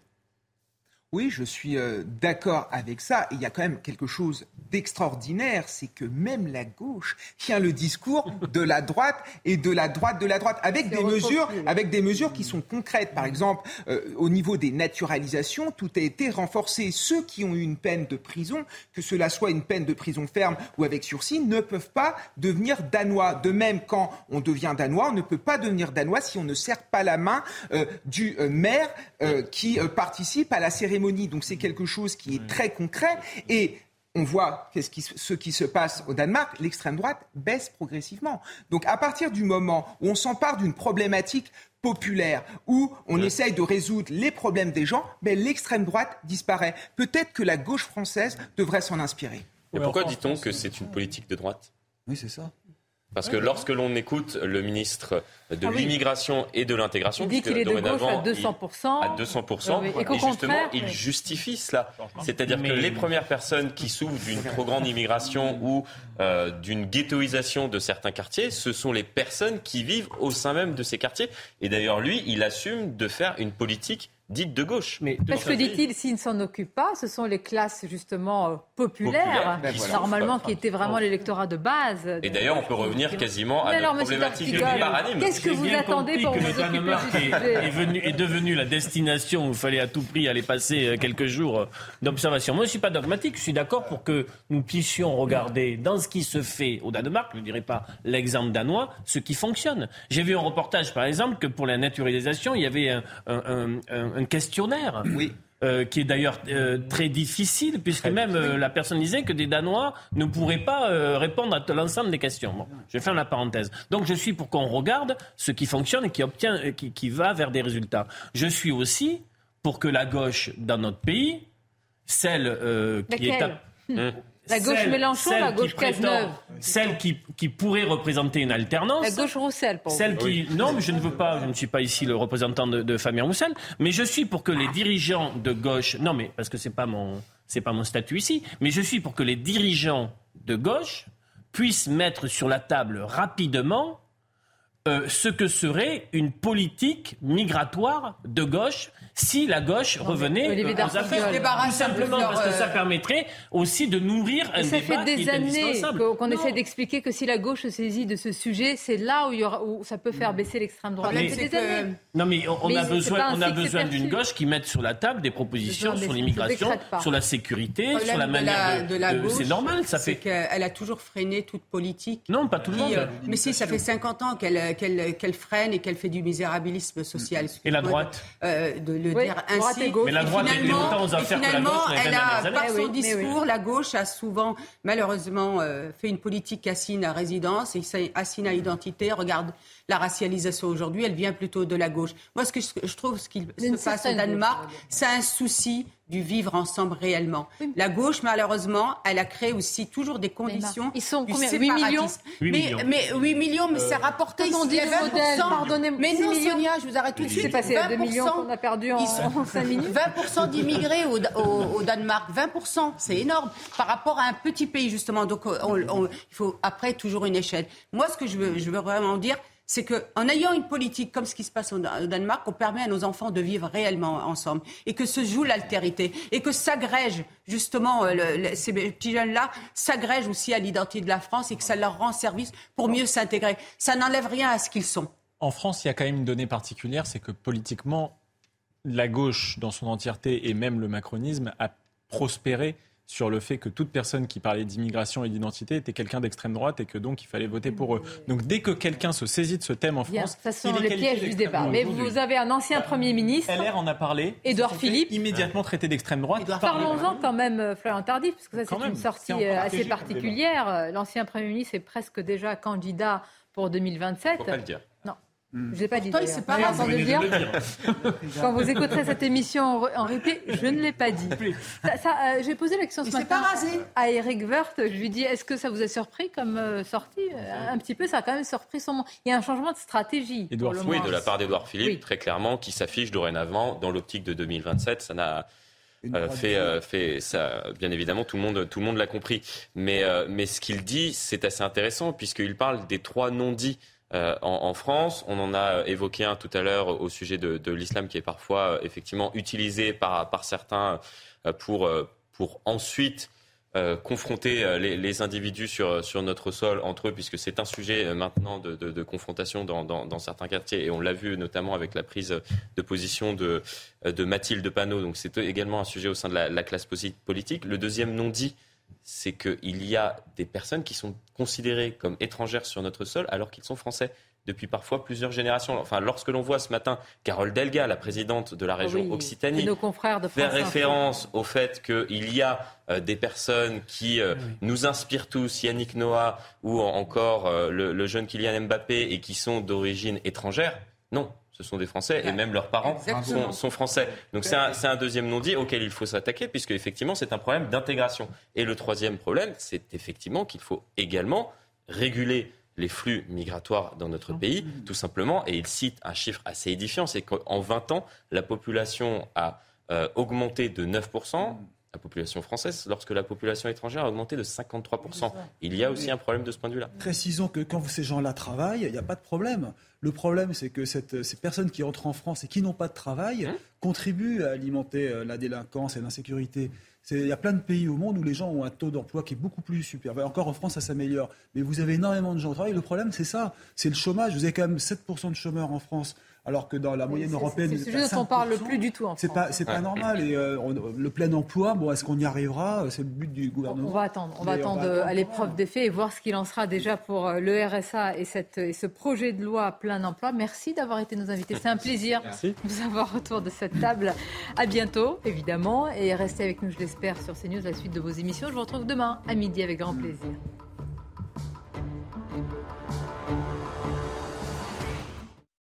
Oui, je suis euh, d'accord avec ça. il y a quand même quelque chose d'extraordinaire, c'est que même la gauche tient le discours de la droite et de la droite de la droite, avec des mesures, avec des mesures qui sont concrètes. Par exemple, euh, au niveau des naturalisations, tout a été renforcé. Ceux qui ont eu une peine de prison, que cela soit une peine de prison ferme ou avec sursis, ne peuvent pas devenir danois. De même, quand on devient danois, on ne peut pas devenir danois si on ne serre pas la main euh, du maire qui participe à la cérémonie donc c'est quelque chose qui est très concret. Et on voit ce qui, ce qui se passe au Danemark, l'extrême droite baisse progressivement. Donc à partir du moment où on s'empare d'une problématique populaire, où on essaye de résoudre les problèmes des gens, ben, l'extrême droite disparaît. Peut-être que la gauche française devrait s'en inspirer. Et pourquoi dit-on que c'est une politique de droite? Oui, c'est ça. Parce que lorsque l'on écoute le ministre de ah l'immigration et de l'intégration, il dit qu'il est de gauche à 200%, à 200%, et, justement, il justifie cela. C'est-à-dire que les premières personnes qui souffrent d'une trop grande immigration ou euh, d'une ghettoisation de certains quartiers, ce sont les personnes qui vivent au sein même de ces quartiers. Et d'ailleurs, lui, il assume de faire une politique dite de gauche. Mais Parce que dit-il, s'il ne s'en occupe pas, ce sont les classes justement euh, populaires, ben normalement qui étaient vraiment l'électorat de base. Et d'ailleurs, on peut revenir quasiment à la problématique du. Qu'est-ce que vous attendez pour que le Danemark est, venu, est devenu la destination où il fallait à tout prix aller passer euh, quelques jours euh, d'observation. Moi, je ne suis pas dogmatique, je suis d'accord pour que nous puissions regarder dans ce qui se fait au Danemark, je ne dirais pas l'exemple danois, ce qui fonctionne. J'ai vu un reportage, par exemple, que pour la naturalisation, il y avait un, un, un un questionnaire. Oui. Euh, qui est d'ailleurs euh, très difficile, puisque même euh, la personne disait que des Danois ne pourraient pas répondre à l'ensemble des questions. Bon, je vais faire la parenthèse. Donc je suis pour qu'on regarde ce qui fonctionne et qui, obtient, qui, qui va vers des résultats. Je suis aussi pour que la gauche dans notre pays, celle qui est... À... Hum. La gauche Mélenchon, la gauche Cazeneuve. Celle qui, qui, pourrait représenter une alternance. La gauche Roussel, pour Celle qui. Non, mais je ne veux pas, je ne suis pas ici le représentant de, de Fabien Roussel, mais je suis pour que les dirigeants de gauche. Non, mais parce que c'est pas mon, c'est pas mon statut ici, mais je suis pour que les dirigeants de gauche puissent mettre sur la table rapidement euh, ce que serait une politique migratoire de gauche si la gauche revenait aux affaires. Tout simplement parce que ça euh, permettrait aussi de nourrir un ça débat fait des années qu'on essaie d'expliquer que si la gauche se saisit de ce sujet, c'est là où, il y aura, où ça peut faire baisser l'extrême droite. Non, mais on, a besoin, on a besoin d'une gauche qui mette sur la table des propositions sur l'immigration, sur la sécurité, sur la manière de, la, gauche. C'est normal, ça fait. qu'elle a toujours freiné toute politique. Non, pas tout le monde. Euh, mais si, ça fait 50 ans qu'elle freine et qu'elle fait du misérabilisme social. Et la droite le dire ainsi. Mais la droite finalement, aux affaires finalement elle a, par son discours, la gauche a souvent, malheureusement, euh, fait une politique assigne à résidence et assigne à identité. Regarde la racialisation aujourd'hui, elle vient plutôt de la gauche. Moi, ce que je, trouve, ce qui se passe au Danemark, c'est un souci du vivre ensemble réellement. La gauche, malheureusement, elle a créé aussi toujours des conditions Ils sont du combien? 8 millions? 8 mais, mais 8 millions, mais c'est rapporté ici. On dit pardonnez Mais non, Sonia, je vous arrête tout de suite. C'est passé à 2 millions qu'on a perdu en, 5 minutes. 20% d'immigrés au, au, Danemark, 20%, c'est énorme par rapport à un petit pays, justement. Donc, il faut après toujours une échelle. Moi, ce que je veux, je veux vraiment dire, c'est qu'en ayant une politique comme ce qui se passe au Danemark, on permet à nos enfants de vivre réellement ensemble et que se joue l'altérité et que s'agrège justement euh, ces petits jeunes-là s'agrègent aussi à l'identité de la France et que ça leur rend service pour mieux s'intégrer. Ça n'enlève rien à ce qu'ils sont. En France, il y a quand même une donnée particulière, c'est que politiquement, la gauche dans son entièreté et même le macronisme a prospéré sur le fait que toute personne qui parlait d'immigration et d'identité était quelqu'un d'extrême droite et que donc il fallait voter pour eux. Donc dès que quelqu'un se saisit de ce thème en France, ça sont les pièges du débat. Mais vous avez un ancien Premier ministre, LR en a parlé, Édouard Philippe, immédiatement traité d'extrême droite. Parlons-en quand même, euh, Florian Tardif, parce que ça c'est une sortie euh, assez particulière. L'ancien Premier ministre est presque déjà candidat pour 2027. Faut pas le dire. Hmm. Je l'ai pas dit. C'est pas dire. Quand vous écouterez cette émission en, replay, je ne l'ai pas dit. Ça, euh, J'ai posé la question ce matin à Eric Werth. Je lui dis est-ce que ça vous a surpris comme euh, sortie? Euh, Un petit peu, ça a quand même surpris son monde. Il y a un changement de stratégie. oui, de la part d'Edouard Philippe, très clairement, qui s'affiche dorénavant dans l'optique de 2027. Ça n'a. fait, fait ça, bien évidemment, tout le monde, tout le monde l'a compris. Mais, mais ce qu'il dit, c'est assez intéressant puisqu'il parle des trois non-dits en, France. On en a évoqué un tout à l'heure au sujet de, l'islam qui est parfois effectivement utilisé par, certains pour, pour ensuite euh, confronter euh, les, individus sur, sur notre sol entre eux, puisque c'est un sujet euh, maintenant de, confrontation dans, certains quartiers, et on l'a vu notamment avec la prise de position de, de Mathilde Panot, donc c'est également un sujet au sein de la, classe politique. Le deuxième non-dit, c'est qu'il y a des personnes qui sont considérées comme étrangères sur notre sol alors qu'ils sont français depuis parfois plusieurs générations. Enfin, lorsque l'on voit ce matin Carole Delga, la présidente de la région Occitanie, faire référence au fait qu'il y a euh, des personnes qui euh, nous inspirent tous, Yannick Noah ou encore euh, le, jeune Kylian Mbappé, et qui sont d'origine étrangère, non. Ce sont des Français et même leurs parents sont, français. Donc c'est un, un, deuxième non-dit auquel il faut s'attaquer puisque effectivement c'est un problème d'intégration. Et le troisième problème, c'est effectivement qu'il faut également réguler les flux migratoires dans notre pays, tout simplement. Et il cite un chiffre assez édifiant, c'est qu'en 20 ans, la population a euh, augmenté de 9%. La population française, lorsque la population étrangère a augmenté de 53%. Il y a aussi un problème de ce point de vue-là. Précisons que quand ces gens-là travaillent, il n'y a pas de problème. Le problème, c'est que ces personnes qui entrent en France et qui n'ont pas de travail hein contribuent à alimenter euh, la délinquance et l'insécurité. Il y a plein de pays au monde où les gens ont un taux d'emploi qui est beaucoup plus supérieur. Encore en France, ça s'améliore. Mais vous avez énormément de gens au travail. Le problème, c'est ça. C'est le chômage. Vous avez quand même 7% de chômeurs en France alors que dans la moyenne européenne, c'est ce dont on parle plus du tout en C'est pas, c'est pas normal. Et euh, le plein emploi, bon, est-ce qu'on y arrivera? C'est le but du gouvernement. On va attendre. On va attendre, à l'épreuve des faits et voir ce qu'il en sera déjà pour euh, le RSA et, cette, et ce projet de loi plein emploi. Merci d'avoir été nos invités. C'est un plaisir de vous avoir autour de cette table. À bientôt, évidemment, et restez avec nous, je l'espère, sur CNews la suite de vos émissions. Je vous retrouve demain à midi avec grand plaisir.